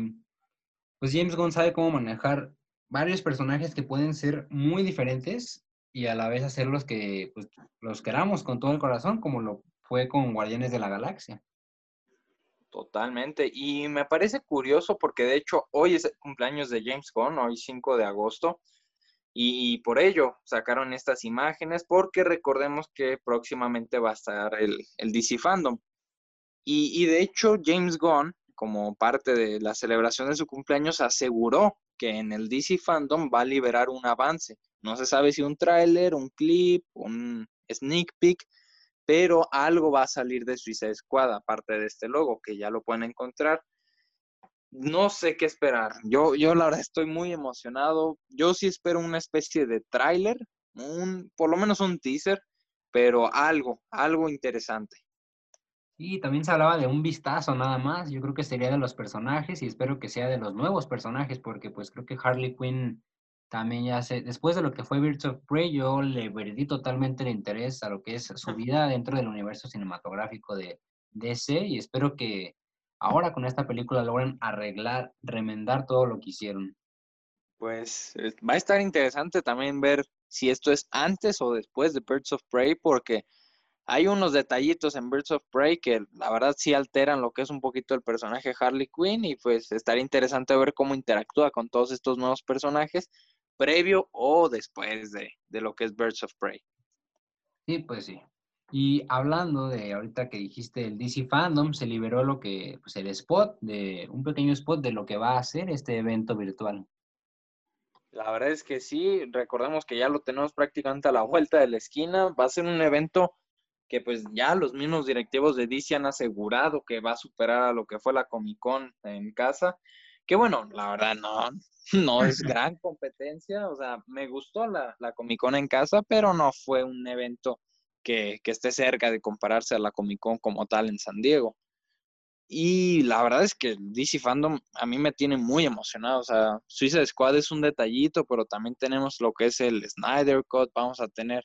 pues James Gunn sabe cómo manejar varios personajes que pueden ser muy diferentes y a la vez hacerlos que pues, los queramos con todo el corazón, como lo fue con Guardianes de la Galaxia. Totalmente. Y me parece curioso porque de hecho hoy es el cumpleaños de James Gunn, hoy 5 de agosto. Y, por ello sacaron estas imágenes porque recordemos que próximamente va a estar el, el DC Fandom. Y, y de hecho James Gunn, como parte de la celebración de su cumpleaños, aseguró que en el DC Fandom va a liberar un avance. No se sabe si un tráiler, un clip, un sneak peek, pero algo va a salir de Suicide Squad, aparte de este logo, que ya lo pueden encontrar. No sé qué esperar. Yo, yo la verdad estoy muy emocionado. Yo sí espero una especie de tráiler, un, por lo menos un teaser, pero algo, algo interesante. Y también se hablaba de un vistazo nada más. Yo creo que sería de los personajes y espero que sea de los nuevos personajes, porque pues creo que Harley Quinn también ya sé, después de lo que fue Birds of Prey, yo le perdí totalmente el interés a lo que es su vida dentro del universo cinematográfico de DC y espero que ahora con esta película logren arreglar, remendar todo lo que hicieron. Pues va a estar interesante también ver si esto es antes o después de Birds of Prey, porque hay unos detallitos en Birds of Prey que la verdad sí alteran lo que es un poquito el personaje Harley Quinn y pues estaría interesante ver cómo interactúa con todos estos nuevos personajes previo o después de, de lo que es Birds of Prey. Sí, pues sí. Y hablando de ahorita que dijiste el DC Fandom, se liberó lo que, pues el spot, de un pequeño spot de lo que va a ser este evento virtual. La verdad es que sí, recordemos que ya lo tenemos prácticamente a la vuelta de la esquina. Va a ser un evento que pues ya los mismos directivos de DC han asegurado que va a superar a lo que fue la Comic Con en casa, que bueno, la verdad no, no es gran competencia, o sea, me gustó la, la Comic Con en casa, pero no fue un evento que, que esté cerca de compararse a la Comic Con como tal en San Diego. Y la verdad es que DC Fandom a mí me tiene muy emocionado. O sea, Suicide Squad es un detallito, pero también tenemos lo que es el Snyder Cut. Vamos a tener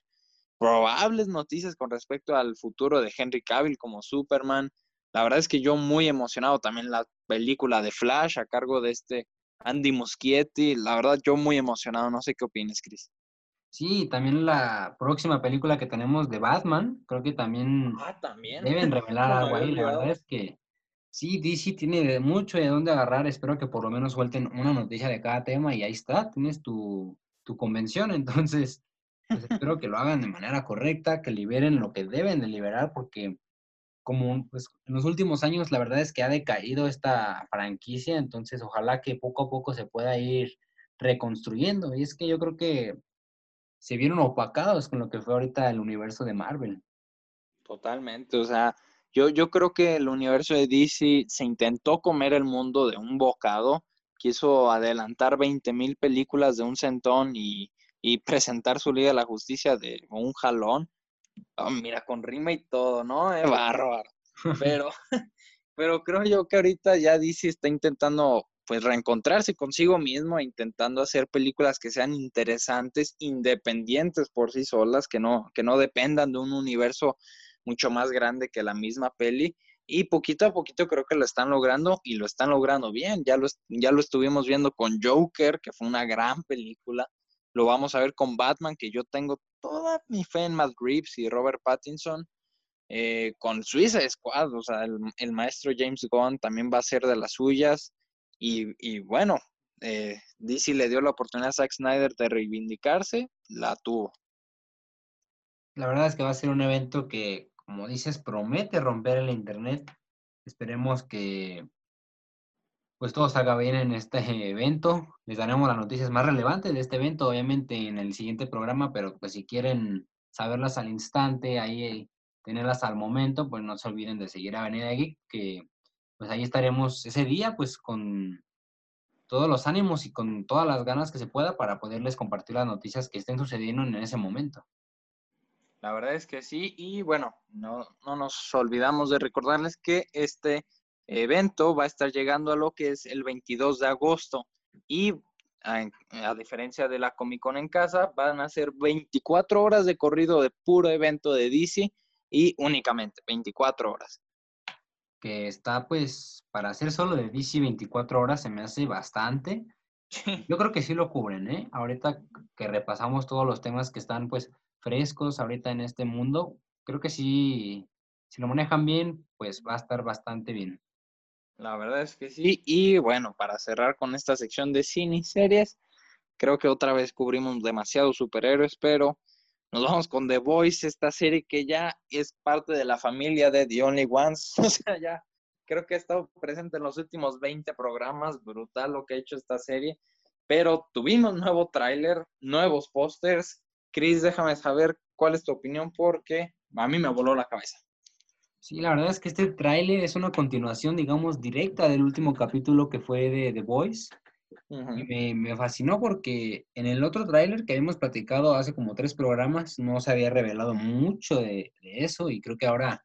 probables noticias con respecto al futuro de Henry Cavill como Superman. La verdad es que yo muy emocionado también la película de Flash a cargo de este Andy Muschietti. La verdad yo muy emocionado. No sé qué opinas, Chris. Sí, también la próxima película que tenemos de Batman, creo que también, Ah, también. deben revelar algo ahí. La verdad es que sí, DC tiene mucho de dónde agarrar. Espero que por lo menos suelten una noticia de cada tema y ahí está, tienes tu, tu convención. Entonces, pues espero que lo hagan de manera correcta, que liberen lo que deben de liberar, porque como pues, en los últimos años la verdad es que ha decaído esta franquicia, entonces ojalá que poco a poco se pueda ir reconstruyendo. Y es que yo creo que se vieron opacados con lo que fue ahorita el universo de Marvel. Totalmente, o sea, yo, yo creo que el universo de DC se intentó comer el mundo de un bocado, quiso adelantar 20 mil películas de un centón y, y presentar su Liga de la Justicia de un jalón. Oh, mira, con rima y todo, ¿no? Es bárbaro. Pero, pero creo yo que ahorita ya DC está intentando pues reencontrarse consigo mismo, intentando hacer películas que sean interesantes, independientes por sí solas, que no, que no dependan de un universo mucho más grande que la misma peli. Y poquito a poquito creo que lo están logrando y lo están logrando bien. Ya lo, ya lo estuvimos viendo con Joker, que fue una gran película. Lo vamos a ver con Batman, que yo tengo toda mi fe en Matt Reeves y Robert Pattinson. Eh, con Suicide Squad, o sea, el, el, maestro James Gunn también va a ser de las suyas. Y, y bueno, eh, DC le dio la oportunidad a Zack Snyder de reivindicarse, la tuvo. La verdad es que va a ser un evento que, como dices, promete romper el Internet. Esperemos que pues todo salga bien en este evento. Les daremos las noticias más relevantes de este evento, obviamente, en el siguiente programa, pero pues si quieren saberlas al instante, ahí tenerlas al momento, pues no se olviden de seguir a Avenida Geek, que pues ahí estaremos ese día, pues con todos los ánimos y con todas las ganas que se pueda para poderles compartir las noticias que estén sucediendo en ese momento. La verdad es que sí, y bueno, no, no nos olvidamos de recordarles que este evento va a estar llegando a lo que es el 22 de agosto y a, a, diferencia de la Comic Con en casa, van a ser 24 horas de corrido de puro evento de DC y únicamente 24 horas. Que está pues para hacer solo de DC 24 horas se me hace bastante. Yo creo que sí lo cubren, ¿eh? Ahorita que repasamos todos los temas que están pues frescos ahorita en este mundo, creo que sí, si lo manejan bien, pues va a estar bastante bien. La verdad es que sí. Y bueno, para cerrar con esta sección de cine y series, creo que otra vez cubrimos demasiados superhéroes, pero nos vamos con The Voice, esta serie que ya es parte de la familia de The Only Ones. O sea, ya creo que ha estado presente en los últimos 20 programas. Brutal lo que ha hecho esta serie. Pero tuvimos nuevo tráiler, nuevos pósters. Chris, déjame saber cuál es tu opinión porque a mí me voló la cabeza. Sí, la verdad es que este tráiler es una continuación, digamos, directa del último capítulo que fue de The Voice. Uh -huh. Y me, me, fascinó porque en el otro tráiler que habíamos platicado hace como tres programas no se había revelado mucho de, de eso y creo que ahora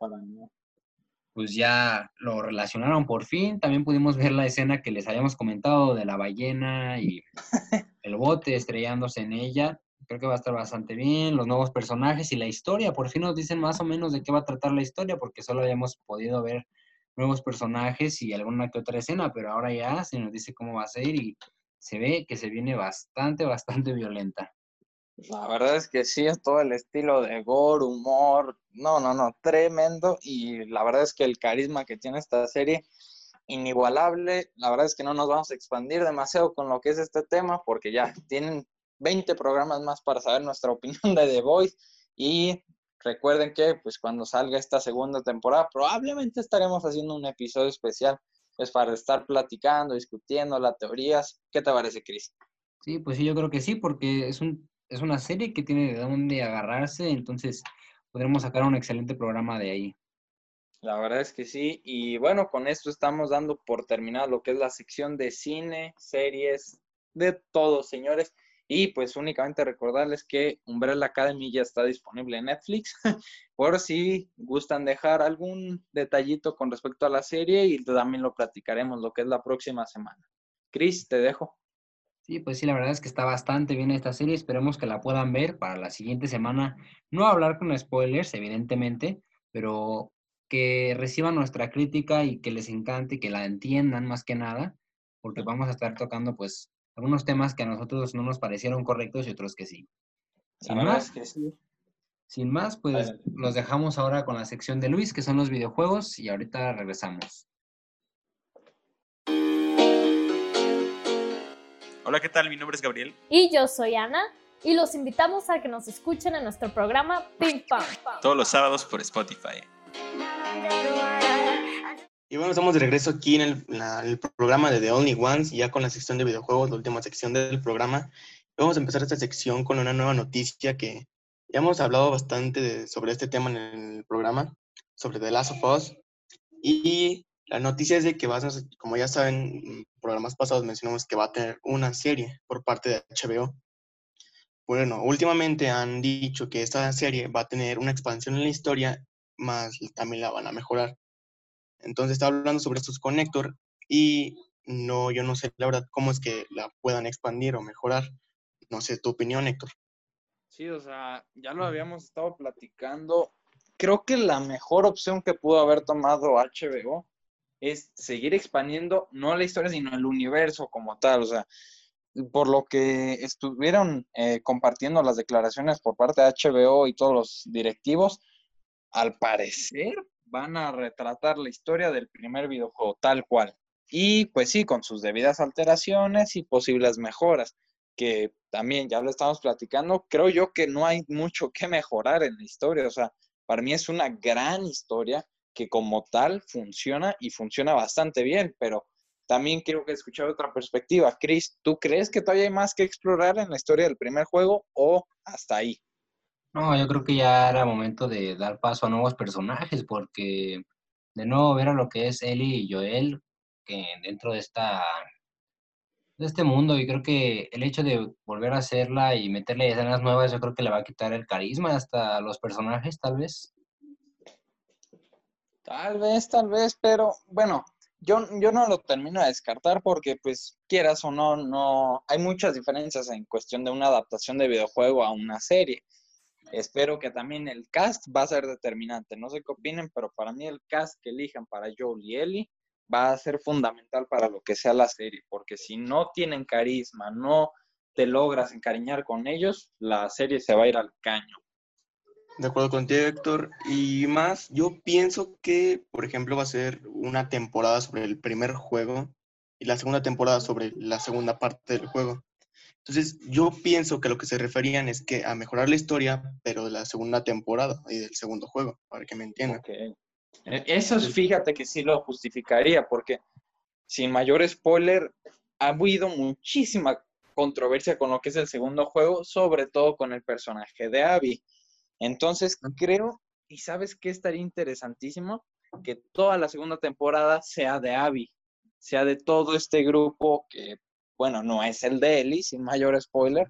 pues ya lo relacionaron por fin. También pudimos ver la escena que les habíamos comentado de la ballena y el bote estrellándose en ella. Creo que va a estar bastante bien, los nuevos personajes y la historia. Por fin nos dicen más o menos de qué va a tratar la historia, porque solo habíamos podido ver nuevos personajes y alguna que otra escena, pero ahora ya se nos dice cómo va a ser y se ve que se viene bastante, bastante violenta. La verdad es que sí, es todo el estilo de gore, humor, no, no, no, tremendo. Y la verdad es que el carisma que tiene esta serie, inigualable. La verdad es que no nos vamos a expandir demasiado con lo que es este tema, porque ya tienen 20 programas más para saber nuestra opinión de The Voice. Y recuerden que pues cuando salga esta segunda temporada, probablemente estaremos haciendo un episodio especial, pues para estar platicando, discutiendo las teorías. ¿Qué te parece, Chris? Sí, pues sí, yo creo que sí, porque es un es una serie que tiene de dónde agarrarse, entonces podremos sacar un excelente programa de ahí. La verdad es que sí. Y bueno, con esto estamos dando por terminado lo que es la sección de cine, series, de todo, señores. Y pues únicamente recordarles que Umbrella Academy ya está disponible en Netflix. por si gustan dejar algún detallito con respecto a la serie y también lo platicaremos lo que es la próxima semana. Chris, te dejo. Sí, pues sí, la verdad es que está bastante bien esta serie. Esperemos que la puedan ver para la siguiente semana. No hablar con spoilers, evidentemente, pero que reciban nuestra crítica y que les encante, que la entiendan más que nada, porque vamos a estar tocando pues algunos temas que a nosotros no nos parecieron correctos y otros que sí. Sin más, que sí. sin más, pues los dejamos ahora con la sección de Luis, que son los videojuegos, y ahorita regresamos. Hola, ¿qué tal? Mi nombre es Gabriel. Y yo soy Ana. Y los invitamos a que nos escuchen en nuestro programa Ping Pong. Todos los sábados por Spotify. Y bueno, estamos de regreso aquí en el, programa de The Only Ones, ya con la sección de videojuegos, la última sección del programa. Vamos a empezar esta sección con una nueva noticia que ya hemos hablado bastante sobre este tema en el programa, sobre The Last of Us. Y la noticia es de que, vas, como ya saben, en programas pasados mencionamos que va a tener una serie por parte de HBO. Bueno, últimamente han dicho que esta serie va a tener una expansión en la historia, más también la van a mejorar. Entonces está hablando sobre estos connector y no, yo no sé la verdad cómo es que la puedan expandir o mejorar. No sé tu opinión, Héctor. Sí, o sea, ya lo habíamos estado platicando. Creo que la mejor opción que pudo haber tomado HBO es seguir expandiendo no la historia, sino el universo como tal. O sea, por lo que estuvieron eh, compartiendo las declaraciones por parte de HBO y todos los directivos, al parecer van a retratar la historia del primer videojuego tal cual. Y pues sí, con sus debidas alteraciones y posibles mejoras, que también ya lo estamos platicando, creo yo que no hay mucho que mejorar en la historia. O sea, para mí es una gran historia que como tal funciona y funciona bastante bien, pero también quiero que escuchar otra perspectiva. Chris, ¿tú crees que todavía hay más que explorar en la historia del primer juego o hasta ahí? No, yo creo que ya era momento de dar paso a nuevos personajes, porque de nuevo ver a lo que es Ellie y Joel, que dentro de esta de este mundo, y creo que el hecho de volver a hacerla y meterle escenas nuevas, yo creo que le va a quitar el carisma hasta los personajes, tal vez. Tal vez, tal vez, pero bueno, yo, yo no lo termino de descartar porque, pues, quieras o no, no, hay muchas diferencias en cuestión de una adaptación de videojuego a una serie. Espero que también el cast va a ser determinante. No sé qué opinen, pero para mí el cast que elijan para Joel y Ellie va a ser fundamental para lo que sea la serie, porque si no tienen carisma, no te logras encariñar con ellos, la serie se va a ir al caño. De acuerdo contigo, Héctor. Y más, yo pienso que, por ejemplo, va a ser una temporada sobre el primer juego y la segunda temporada sobre la segunda parte del juego. Entonces, yo pienso que lo que se referían es que a mejorar la historia, pero de la segunda temporada y del segundo juego, para que me entiendan. E, eso fíjate que sí lo justificaría, porque sin mayor spoiler, ha habido muchísima controversia con lo que es el segundo juego, sobre todo con el personaje de Abby. Entonces, creo, y sabes que estaría interesantísimo, que toda la segunda temporada sea de Abby, sea de todo este grupo que bueno, no es el de Ellie, sin mayor spoiler,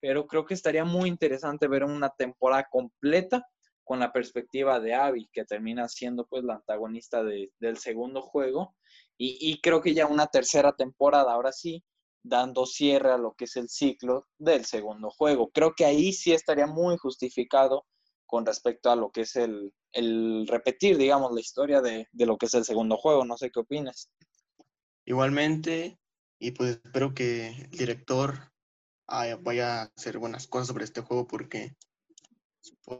pero creo que estaría muy interesante ver una temporada completa con la perspectiva de Abby, que termina siendo pues la antagonista del segundo juego, y, creo que ya una tercera temporada, ahora sí, dando cierre a lo que es el ciclo del segundo juego. Creo que ahí sí estaría muy justificado con respecto a lo que es el, repetir, digamos, la historia de, de, lo que es el segundo juego. No sé qué opinas. Igualmente, y pues espero que el director vaya a hacer buenas cosas sobre este juego porque,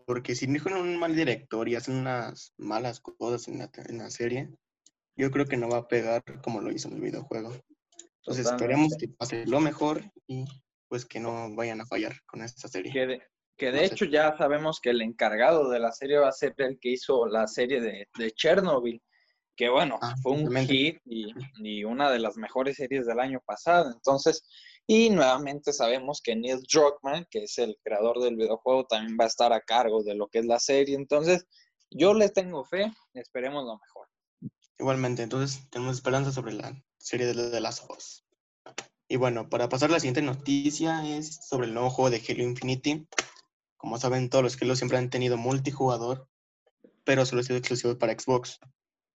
porque si dejan un mal director y hacen unas malas cosas en la, en la serie, yo creo que no va a pegar como lo hizo en el videojuego. Entonces esperemos que pase lo mejor y pues que no vayan a fallar con esta serie. Que de, que de hecho ya sabemos que el encargado de la serie va a ser el que hizo la serie de, de Chernobyl que bueno, ah, fue un hit y, una de las mejores series del año pasado. Entonces, Y nuevamente sabemos que Neil Druckmann, que es el creador del videojuego, también va a estar a cargo de lo que es la serie. Entonces, yo le tengo fe, esperemos lo mejor. Igualmente, entonces tenemos esperanza sobre la serie de of Us. Y bueno, para pasar a la siguiente noticia es sobre el nuevo juego de Halo Infinity. Como saben, todos los Halo siempre han tenido multijugador, pero solo ha sido exclusivo para Xbox.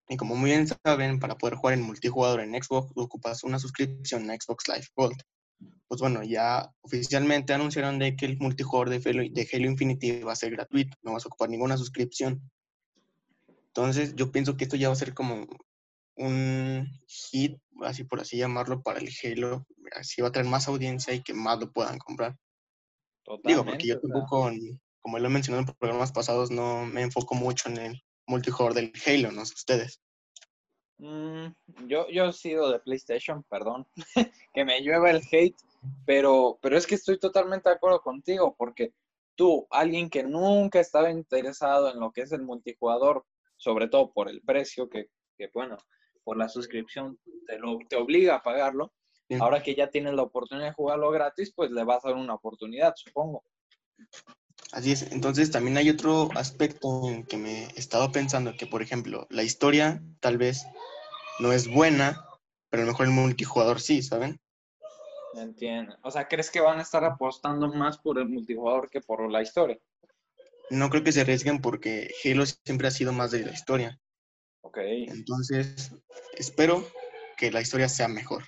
Y como muy bien saben, para poder jugar en multijugador en Xbox, ocupas una suscripción a Xbox Live Gold. Pues bueno, ya oficialmente anunciaron de que el multijugador de Halo, de Halo Infinity va a ser gratuito, no vas a ocupar ninguna suscripción. Entonces, yo pienso que esto ya va a ser como un hit, así por así llamarlo, para el Halo. Así va a traer más audiencia y que más lo puedan comprar. Digo, porque yo tampoco, como lo he mencionado en programas pasados, no me enfoco mucho en el multijugador del Halo, no sé ustedes. Mm, yo, yo he sido de PlayStation, perdón, que me llueva el hate, pero, pero es que estoy totalmente de acuerdo contigo, porque tú, alguien que nunca estaba interesado en lo que es el multijugador, sobre todo por el precio, que, que bueno, por la suscripción te, lo, te obliga a pagarlo, ahora que ya tienes la oportunidad de jugarlo gratis, pues le vas a dar una oportunidad, supongo. Así es, entonces también hay otro aspecto en que me he estado pensando, que por ejemplo, la historia tal vez no es buena, pero a lo mejor el multijugador sí, ¿saben? Entiendo. O sea, ¿crees que van a estar apostando más por el multijugador que por la historia? No creo que se arriesguen porque Halo siempre ha sido más de la historia. Ok. Entonces, espero que la historia sea mejor.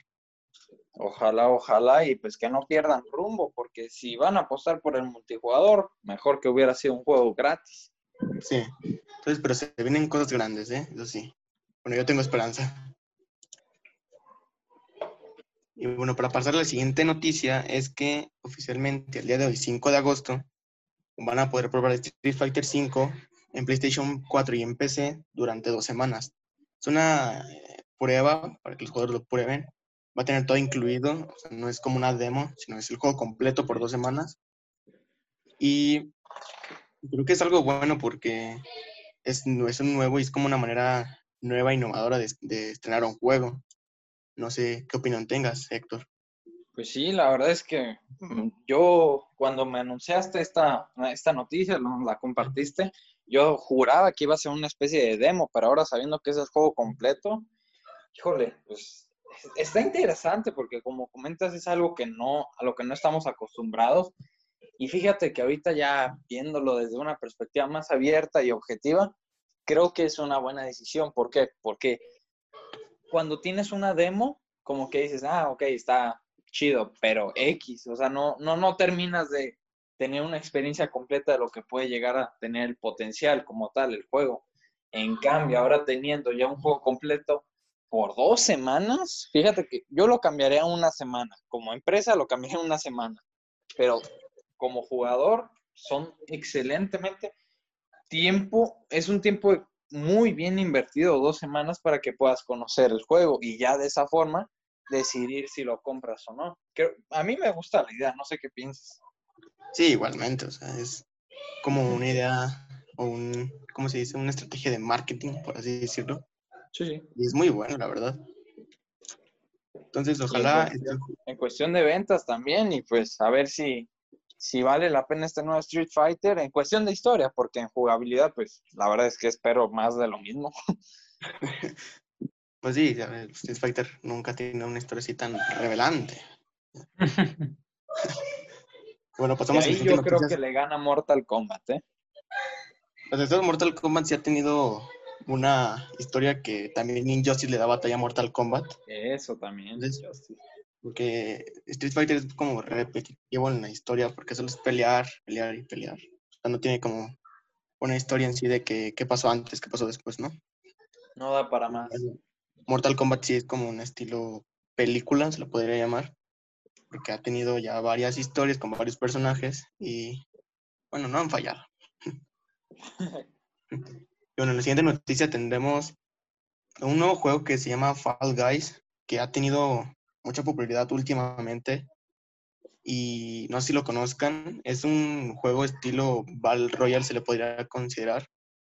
Ojalá, ojalá, y pues que no pierdan rumbo, porque si van a apostar por el multijugador, mejor que hubiera sido un juego gratis. Sí, entonces, pero se vienen cosas grandes, ¿eh? Eso sí. Bueno, yo tengo esperanza. Y bueno, para pasar a la siguiente noticia es que oficialmente el día de hoy, 5 de agosto, van a poder probar Street Fighter V en PlayStation 4 y en PC durante dos semanas. Es una eh, prueba para que los jugadores lo prueben. Va a tener todo incluido, no es como una demo, sino es el juego completo por dos semanas. Y creo que es algo bueno porque es, es nuevo y es como una manera nueva, innovadora de, de estrenar un juego. No sé qué opinión tengas, Héctor. Pues sí, la verdad es que mm, yo cuando me anunciaste esta, esta noticia, la compartiste, yo juraba que iba a ser una especie de demo, pero ahora sabiendo que es el juego completo, híjole, pues está interesante porque como comentas es algo que no, a lo que no estamos acostumbrados. Y fíjate que ahorita ya viéndolo desde una perspectiva más abierta y objetiva, creo que es una buena decisión. ¿Por qué? Porque cuando tienes una demo, como que dices, ah, ok, está chido, pero X, o sea, no, no, no terminas de tener una experiencia completa de lo que puede llegar a tener el potencial como tal el juego. En cambio, ahora teniendo ya un juego completo por dos semanas, fíjate que yo lo cambiaría a una semana, como empresa lo cambiaría a una semana, pero como jugador son excelentemente tiempo, es un tiempo muy bien invertido, dos semanas para que puedas conocer el juego y ya de esa forma decidir si lo compras o no. a mí me gusta la idea, no sé qué piensas. Sí, igualmente, o sea, es como una idea o un, ¿cómo se dice? Una estrategia de marketing, por así decirlo. Sí, sí. Y es muy bueno, la verdad. Entonces, ojalá... En cuestión, en cuestión de ventas también, y pues a ver si, si vale la pena este nuevo Street Fighter en cuestión de historia, porque en jugabilidad, pues la verdad es que espero más de lo mismo. Pues sí, Street Fighter nunca tiene una historia así tan revelante. bueno, pasamos a yo creo que le gana Mortal Kombat, ¿eh? Pues Mortal Kombat sí ha tenido una historia que también Injustice le da batalla a Mortal Kombat. Eso también, Porque Street Fighter es como repetitivo en la historia, porque solo es pelear, pelear y pelear. O sea, no tiene como una historia en sí de que, qué pasó antes, qué pasó después, ¿no? No da para más. Mortal Kombat sí es como un estilo película, se lo podría llamar, porque ha tenido ya varias historias con varios personajes y, bueno, no han fallado. bueno, en la siguiente noticia tendremos un nuevo juego que se llama Fall Guys, que ha tenido mucha popularidad últimamente y no sé si lo conozcan, es un juego estilo Battle Royale, se le podría considerar,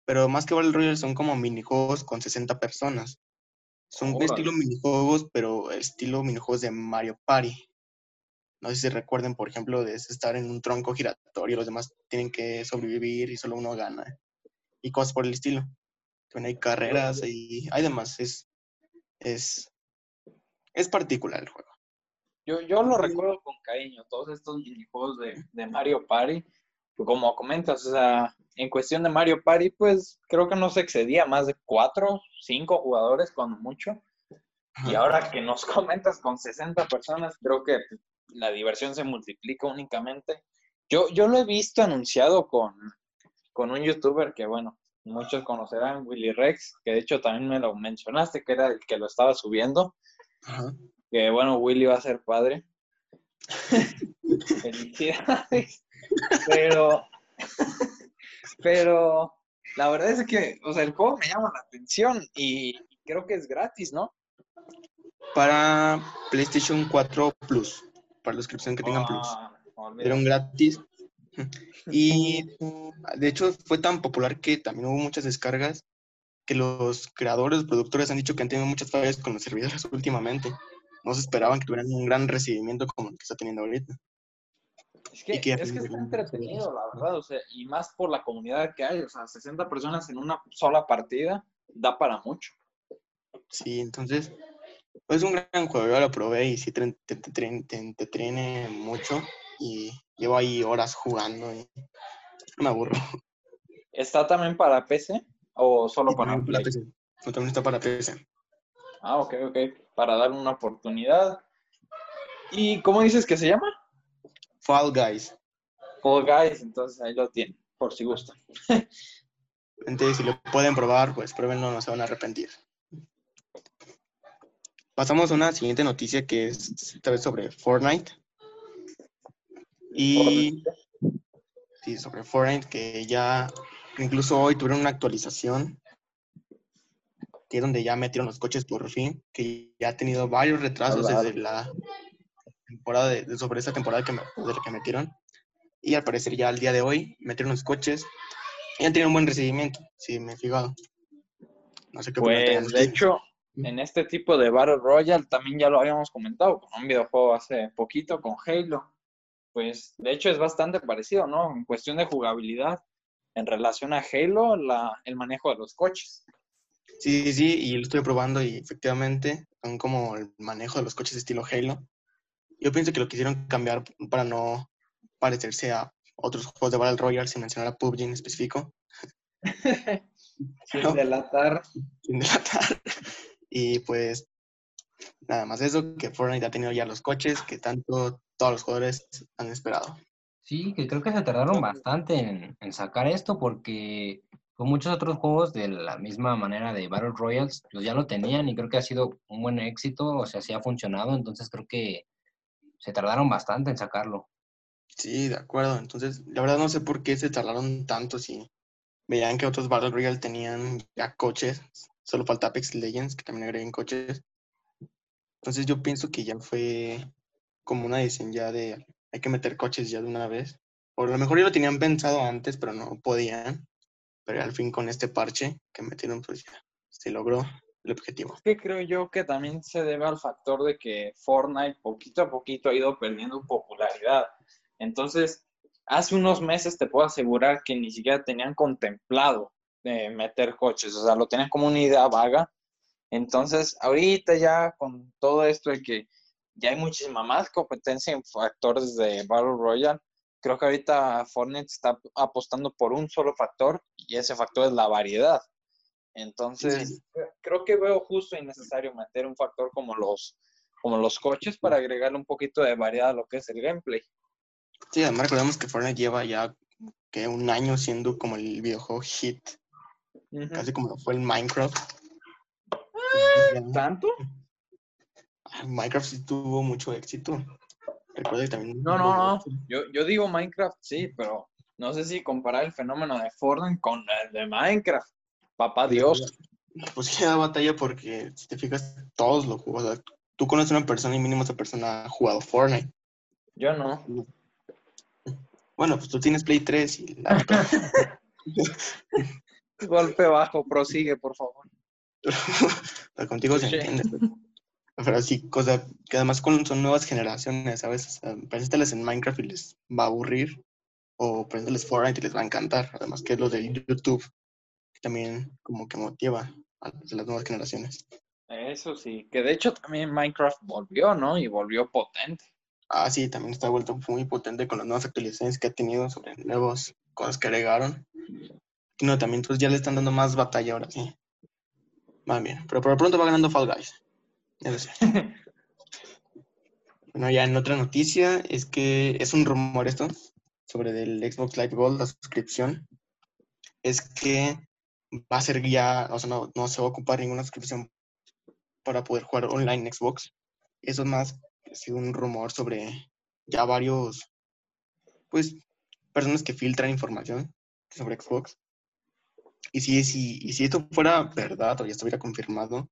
pero más que Battle Royale son como minijuegos con 60 personas. Son estilo minijuegos, pero estilo minijuegos de Mario Party. No sé si recuerden, por ejemplo, de estar en un tronco giratorio, los demás tienen que sobrevivir y solo uno gana. Y cosas por el estilo. Bueno, hay carreras y hay demás. Es, es, es particular el juego. Yo, yo lo recuerdo con cariño, todos estos minijuegos de, de Mario Party. Como comentas, o sea, en cuestión de Mario Party, pues creo que no se excedía más de cuatro, cinco jugadores, cuando mucho. Y ahora que nos comentas con 60 personas, creo que la diversión se multiplica únicamente. Yo, yo lo he visto anunciado con, con un youtuber que, bueno, muchos conocerán, Willy Rex, que de hecho también me lo mencionaste, que era el que lo estaba subiendo. Ajá. Que bueno, Willy va a ser padre. Felicidades. Pero, pero la verdad es que, o sea, el juego me llama la atención y creo que es gratis, ¿no? Para PlayStation 4 Plus, para la suscripción que tengan Plus. Ah, olvídalo. Dieron gratis. Y de hecho fue tan popular que también hubo muchas descargas que los creadores, productores han dicho que han tenido muchas fallas con los servidores últimamente. No se esperaban que tuvieran un gran recibimiento como el que está teniendo ahorita. Es que, es que está entretenido, la verdad, o sea, y más por la comunidad que hay, o sea, 60 personas en una sola partida da para mucho. Sí, entonces es un gran juego. Yo lo probé y sí te entretiene mucho y llevo ahí horas jugando y me aburro. ¿Está también para PC o solo para? PC. No, también está para PC. Ah, ok, ok, para darle una oportunidad. ¿Y cómo dices que se llama? Fall Guys. Fall Guys, entonces ahí lo tienen, por si gustan. Entonces, si lo pueden probar, pues pruébenlo, no se van a arrepentir. Pasamos a una siguiente noticia que es esta vez sobre Fortnite. Y sí, sobre Fortnite, que ya incluso hoy tuvieron una actualización, que es donde ya metieron los coches por fin, que ya ha tenido varios retrasos desde la temporada de, de- sobre esa temporada que, me- de la que metieron. Y al parecer ya al día de hoy metieron los coches y han tenido un buen recibimiento, si me he fijado. No sé qué Pues de hecho, en este tipo de Battle Royale también ya lo habíamos comentado con un videojuego hace poquito, con Halo. Pues de hecho es bastante parecido, ¿no? En cuestión de jugabilidad, en relación a Halo, la, el manejo de los coches. Sí, sí, sí, y lo estoy probando y efectivamente son como el manejo de los coches estilo Halo. Yo pienso que lo quisieron cambiar para no parecerse a otros juegos de Battle Royale, sin mencionar a PUBG en específico, Sin No. delatar. sin delatar. Y pues nada más eso, que Fortnite ha tenido ya los coches que tanto todos los jugadores han esperado. Sí, que creo que se tardaron bastante en, en sacar esto porque con muchos otros juegos de la misma manera de Battle Royales, pues ya lo tenían y creo que ha sido un buen éxito, o sea, sí ha funcionado, entonces creo que se tardaron bastante en sacarlo. Sí, de acuerdo. Entonces, la verdad no sé por qué se tardaron tanto si veían que otros Battle Royale tenían ya coches. Solo falta Apex Legends, que también agreguen coches. Entonces yo pienso que ya fue como una decisión ya de hay que meter coches ya de una vez. O a lo mejor ya lo tenían pensado antes, pero no podían. Pero al fin con este parche que metieron, pues ya se logró el objetivo. que creo yo que también se debe al factor de que Fortnite poquito a poquito ha ido perdiendo popularidad. Entonces, hace unos meses te puedo asegurar que ni siquiera tenían contemplado eh, meter coches, o sea, lo tenían como una idea vaga. Entonces, ahorita ya con todo esto de que ya hay muchísima más competencia en factores de Battle Royale, creo que ahorita Fortnite está apostando por un solo factor y ese factor es la variedad. Entonces, creo que veo justo y necesario meter un factor como los, como los coches para agregarle un poquito de variedad a lo que es el gameplay. Sí, además recordemos que Fortnite lleva ya que un año siendo como el videojuego hit, casi como lo fue el Minecraft. Ya- ¿Tanto? Minecraft sí tuvo mucho éxito. Recuerdo que también. No, no, no. Yo, yo digo Minecraft, sí, pero no sé si comparar el fenómeno de Fortnite con el de Minecraft. Papá Dios. Pues sí da batalla porque si te fijas, todos lo juegan. O sea, tú conoces a una persona y mínimo esa persona ha jugado Fortnite. Yo no. Bueno, pues tú tienes Play 3 y laptop. Golpe bajo, prosigue, por favor. pero contigo se entiende. Pero, Pero sí, cosa que además con, son nuevas generaciones, ¿sabes? O sea, preséntales en Minecraft y les va a aburrir, o preséntales Fortnite y les va a encantar. Además que es lo de YouTube, que también como que motiva a las nuevas generaciones. Eso sí, que de hecho también Minecraft volvió, ¿no? Y volvió potente. Ah, sí, también está vuelto muy potente con las nuevas actualizaciones que ha tenido sobre nuevas cosas que agregaron. Y no, también entonces ya le están dando más batalla ahora, sí. Más bien, pero por lo pronto va ganando Fall Guys. Bueno, ya en otra noticia es que es un rumor esto sobre el Xbox Live Gold, la suscripción. Es que va a ser ya, o sea, no, no se va a ocupar ninguna suscripción para poder jugar online Xbox. Eso es más, ha sido un rumor sobre ya varios, pues, personas que filtran información sobre Xbox. Y si, si, y si esto fuera verdad o ya estuviera confirmado,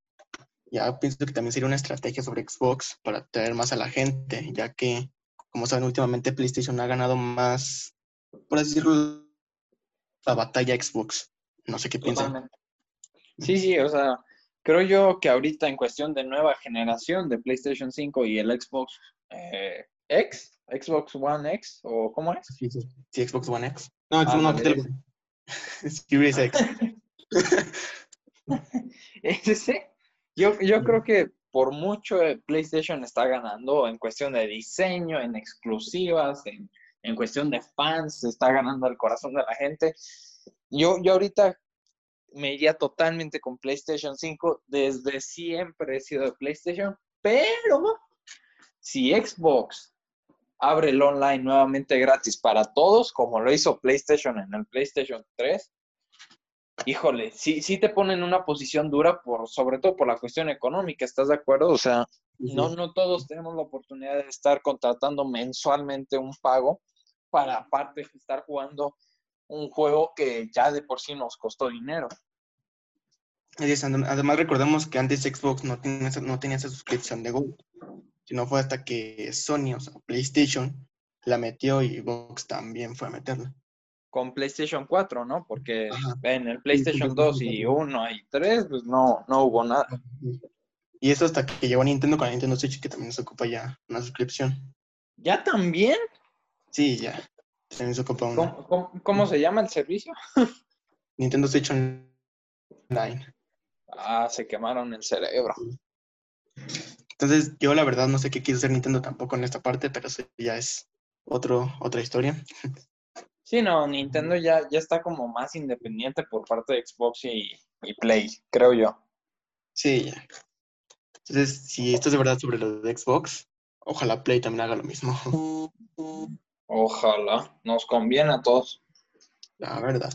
ya pienso que también sería una estrategia sobre Xbox para atraer más a la gente, ya que, como saben, últimamente PlayStation ha ganado más, por así decirlo, la batalla Xbox. No sé qué piensan. Sí, sí, o sea, creo yo que ahorita en cuestión de nueva generación de PlayStation 5 y el Xbox eh, X, Xbox One X, o ¿cómo es? Sí, sí, sí, Xbox One X. No, Ah, Xbox no, vale. Series X. Ese, yo, yo creo que por mucho eh, PlayStation está ganando en cuestión de diseño, en exclusivas, en, en cuestión de fans, está ganando el corazón de la gente. Yo, yo ahorita me iría totalmente con PlayStation 5. Desde siempre he sido de PlayStation, pero si Xbox abre el online nuevamente gratis para todos, como lo hizo PlayStation en el PlayStation 3, híjole, sí, sí te ponen en una posición dura, por, sobre todo por la cuestión económica, ¿estás de acuerdo? O sea, no, no todos tenemos la oportunidad de estar contratando mensualmente un pago para aparte estar jugando un juego que ya de por sí nos costó dinero. Además, recordemos que antes Xbox no tenía, esa- no tenía esa suscripción de Gold, sino fue hasta que Sony, o sea, PlayStation, la metió y Xbox también fue a meterla. Con PlayStation 4, ¿no? Porque Ajá. en el PlayStation 2 y 1 y 3, pues no, no hubo nada. Y eso hasta que llegó Nintendo con la Nintendo Switch, que también se ocupa ya una suscripción. ¿Ya también? Sí, ya. También se ocupa una. ¿Cómo, cómo- cómo se llama el servicio? Nintendo Switch Online. Ah, se quemaron el cerebro. Entonces, yo la verdad no sé qué quiso hacer Nintendo tampoco en esta parte, pero eso ya es otro, otra historia. Sí, no, Nintendo ya, ya está como más independiente por parte de Xbox y, y Play, creo yo. Sí, ya. Entonces, si esto es de verdad sobre lo de Xbox, ojalá Play también haga lo mismo. Ojalá, nos conviene a todos. La verdad.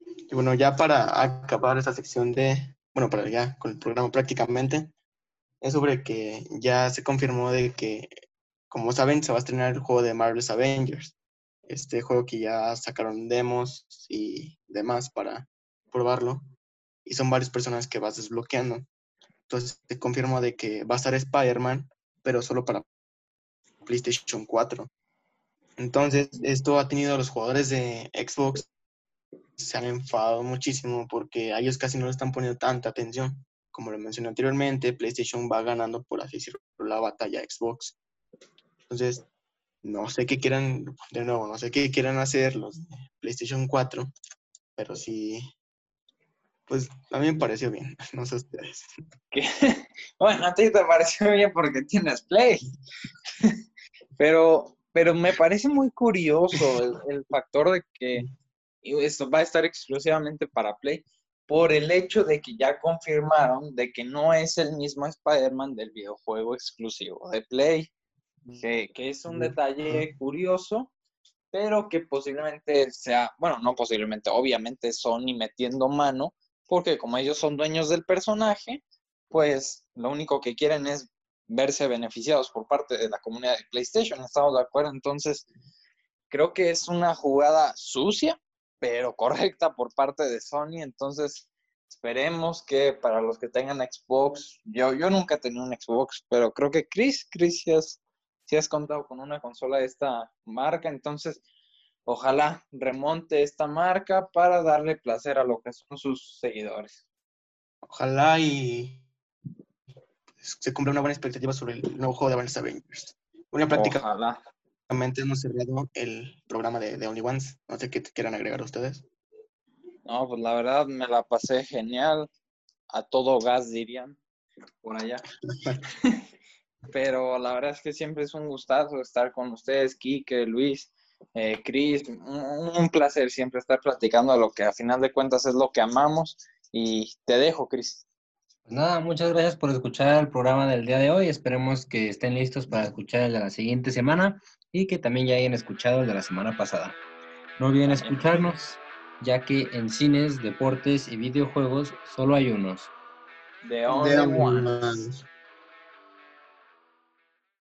Y bueno, ya para acabar esta sección de, bueno, para ya con el programa prácticamente, es sobre que ya se confirmó de que, como saben, se va a estrenar el juego de Marvel's Avengers. Este juego que ya sacaron demos y demás para probarlo. Y son varias personas que vas desbloqueando. Entonces se confirmó de que va a estar Spider-Man, pero solo para PlayStation 4. Entonces, esto ha tenido a los jugadores de Xbox se han enfadado muchísimo porque a ellos casi no le están poniendo tanta atención. Como lo mencioné anteriormente, PlayStation va ganando, por así decirlo, la batalla Xbox. Entonces, no sé qué quieran, de nuevo, no sé qué quieran hacer los de PlayStation 4, pero sí, pues a mí me pareció bien, no sé ustedes. Bueno, a ti te pareció bien porque tienes Play. Pero, pero me parece muy curioso el, el factor de que esto va a estar exclusivamente para Play por el hecho de que ya confirmaron de que no es el mismo Spider-Man del videojuego exclusivo de Play, que, que es un detalle curioso, pero que posiblemente sea, bueno, no posiblemente, obviamente Sony metiendo mano, porque como ellos son dueños del personaje, pues lo único que quieren es verse beneficiados por parte de la comunidad de PlayStation, ¿estamos de acuerdo? Entonces, creo que es una jugada sucia, pero correcta por parte de Sony, entonces esperemos que para los que tengan Xbox, yo, yo nunca he tenido un Xbox, pero creo que Chris, Chris, has, si has contado con una consola de esta marca, entonces ojalá remonte esta marca para darle placer a lo que son sus seguidores. Ojalá y se cumpla una buena expectativa sobre el nuevo juego de Advanced Avengers. Una práctica Ojalá. Hemos cerrado el programa de, de Only Ones. No sé qué quieran agregar ustedes. No, pues la verdad me la pasé genial. A todo gas dirían por allá. Pero la verdad es que siempre es un gustazo estar con ustedes, Kike, Luis, eh, Chris. Un, un placer siempre estar platicando de lo que a final de cuentas es lo que amamos. Y te dejo, Chris. Pues nada, muchas gracias por escuchar el programa del día de hoy. Esperemos que estén listos para escuchar el de la siguiente semana y que también ya hayan escuchado el de la semana pasada. No olviden escucharnos, ya que en cines, deportes y videojuegos solo hay unos. De De only Only one. Ones.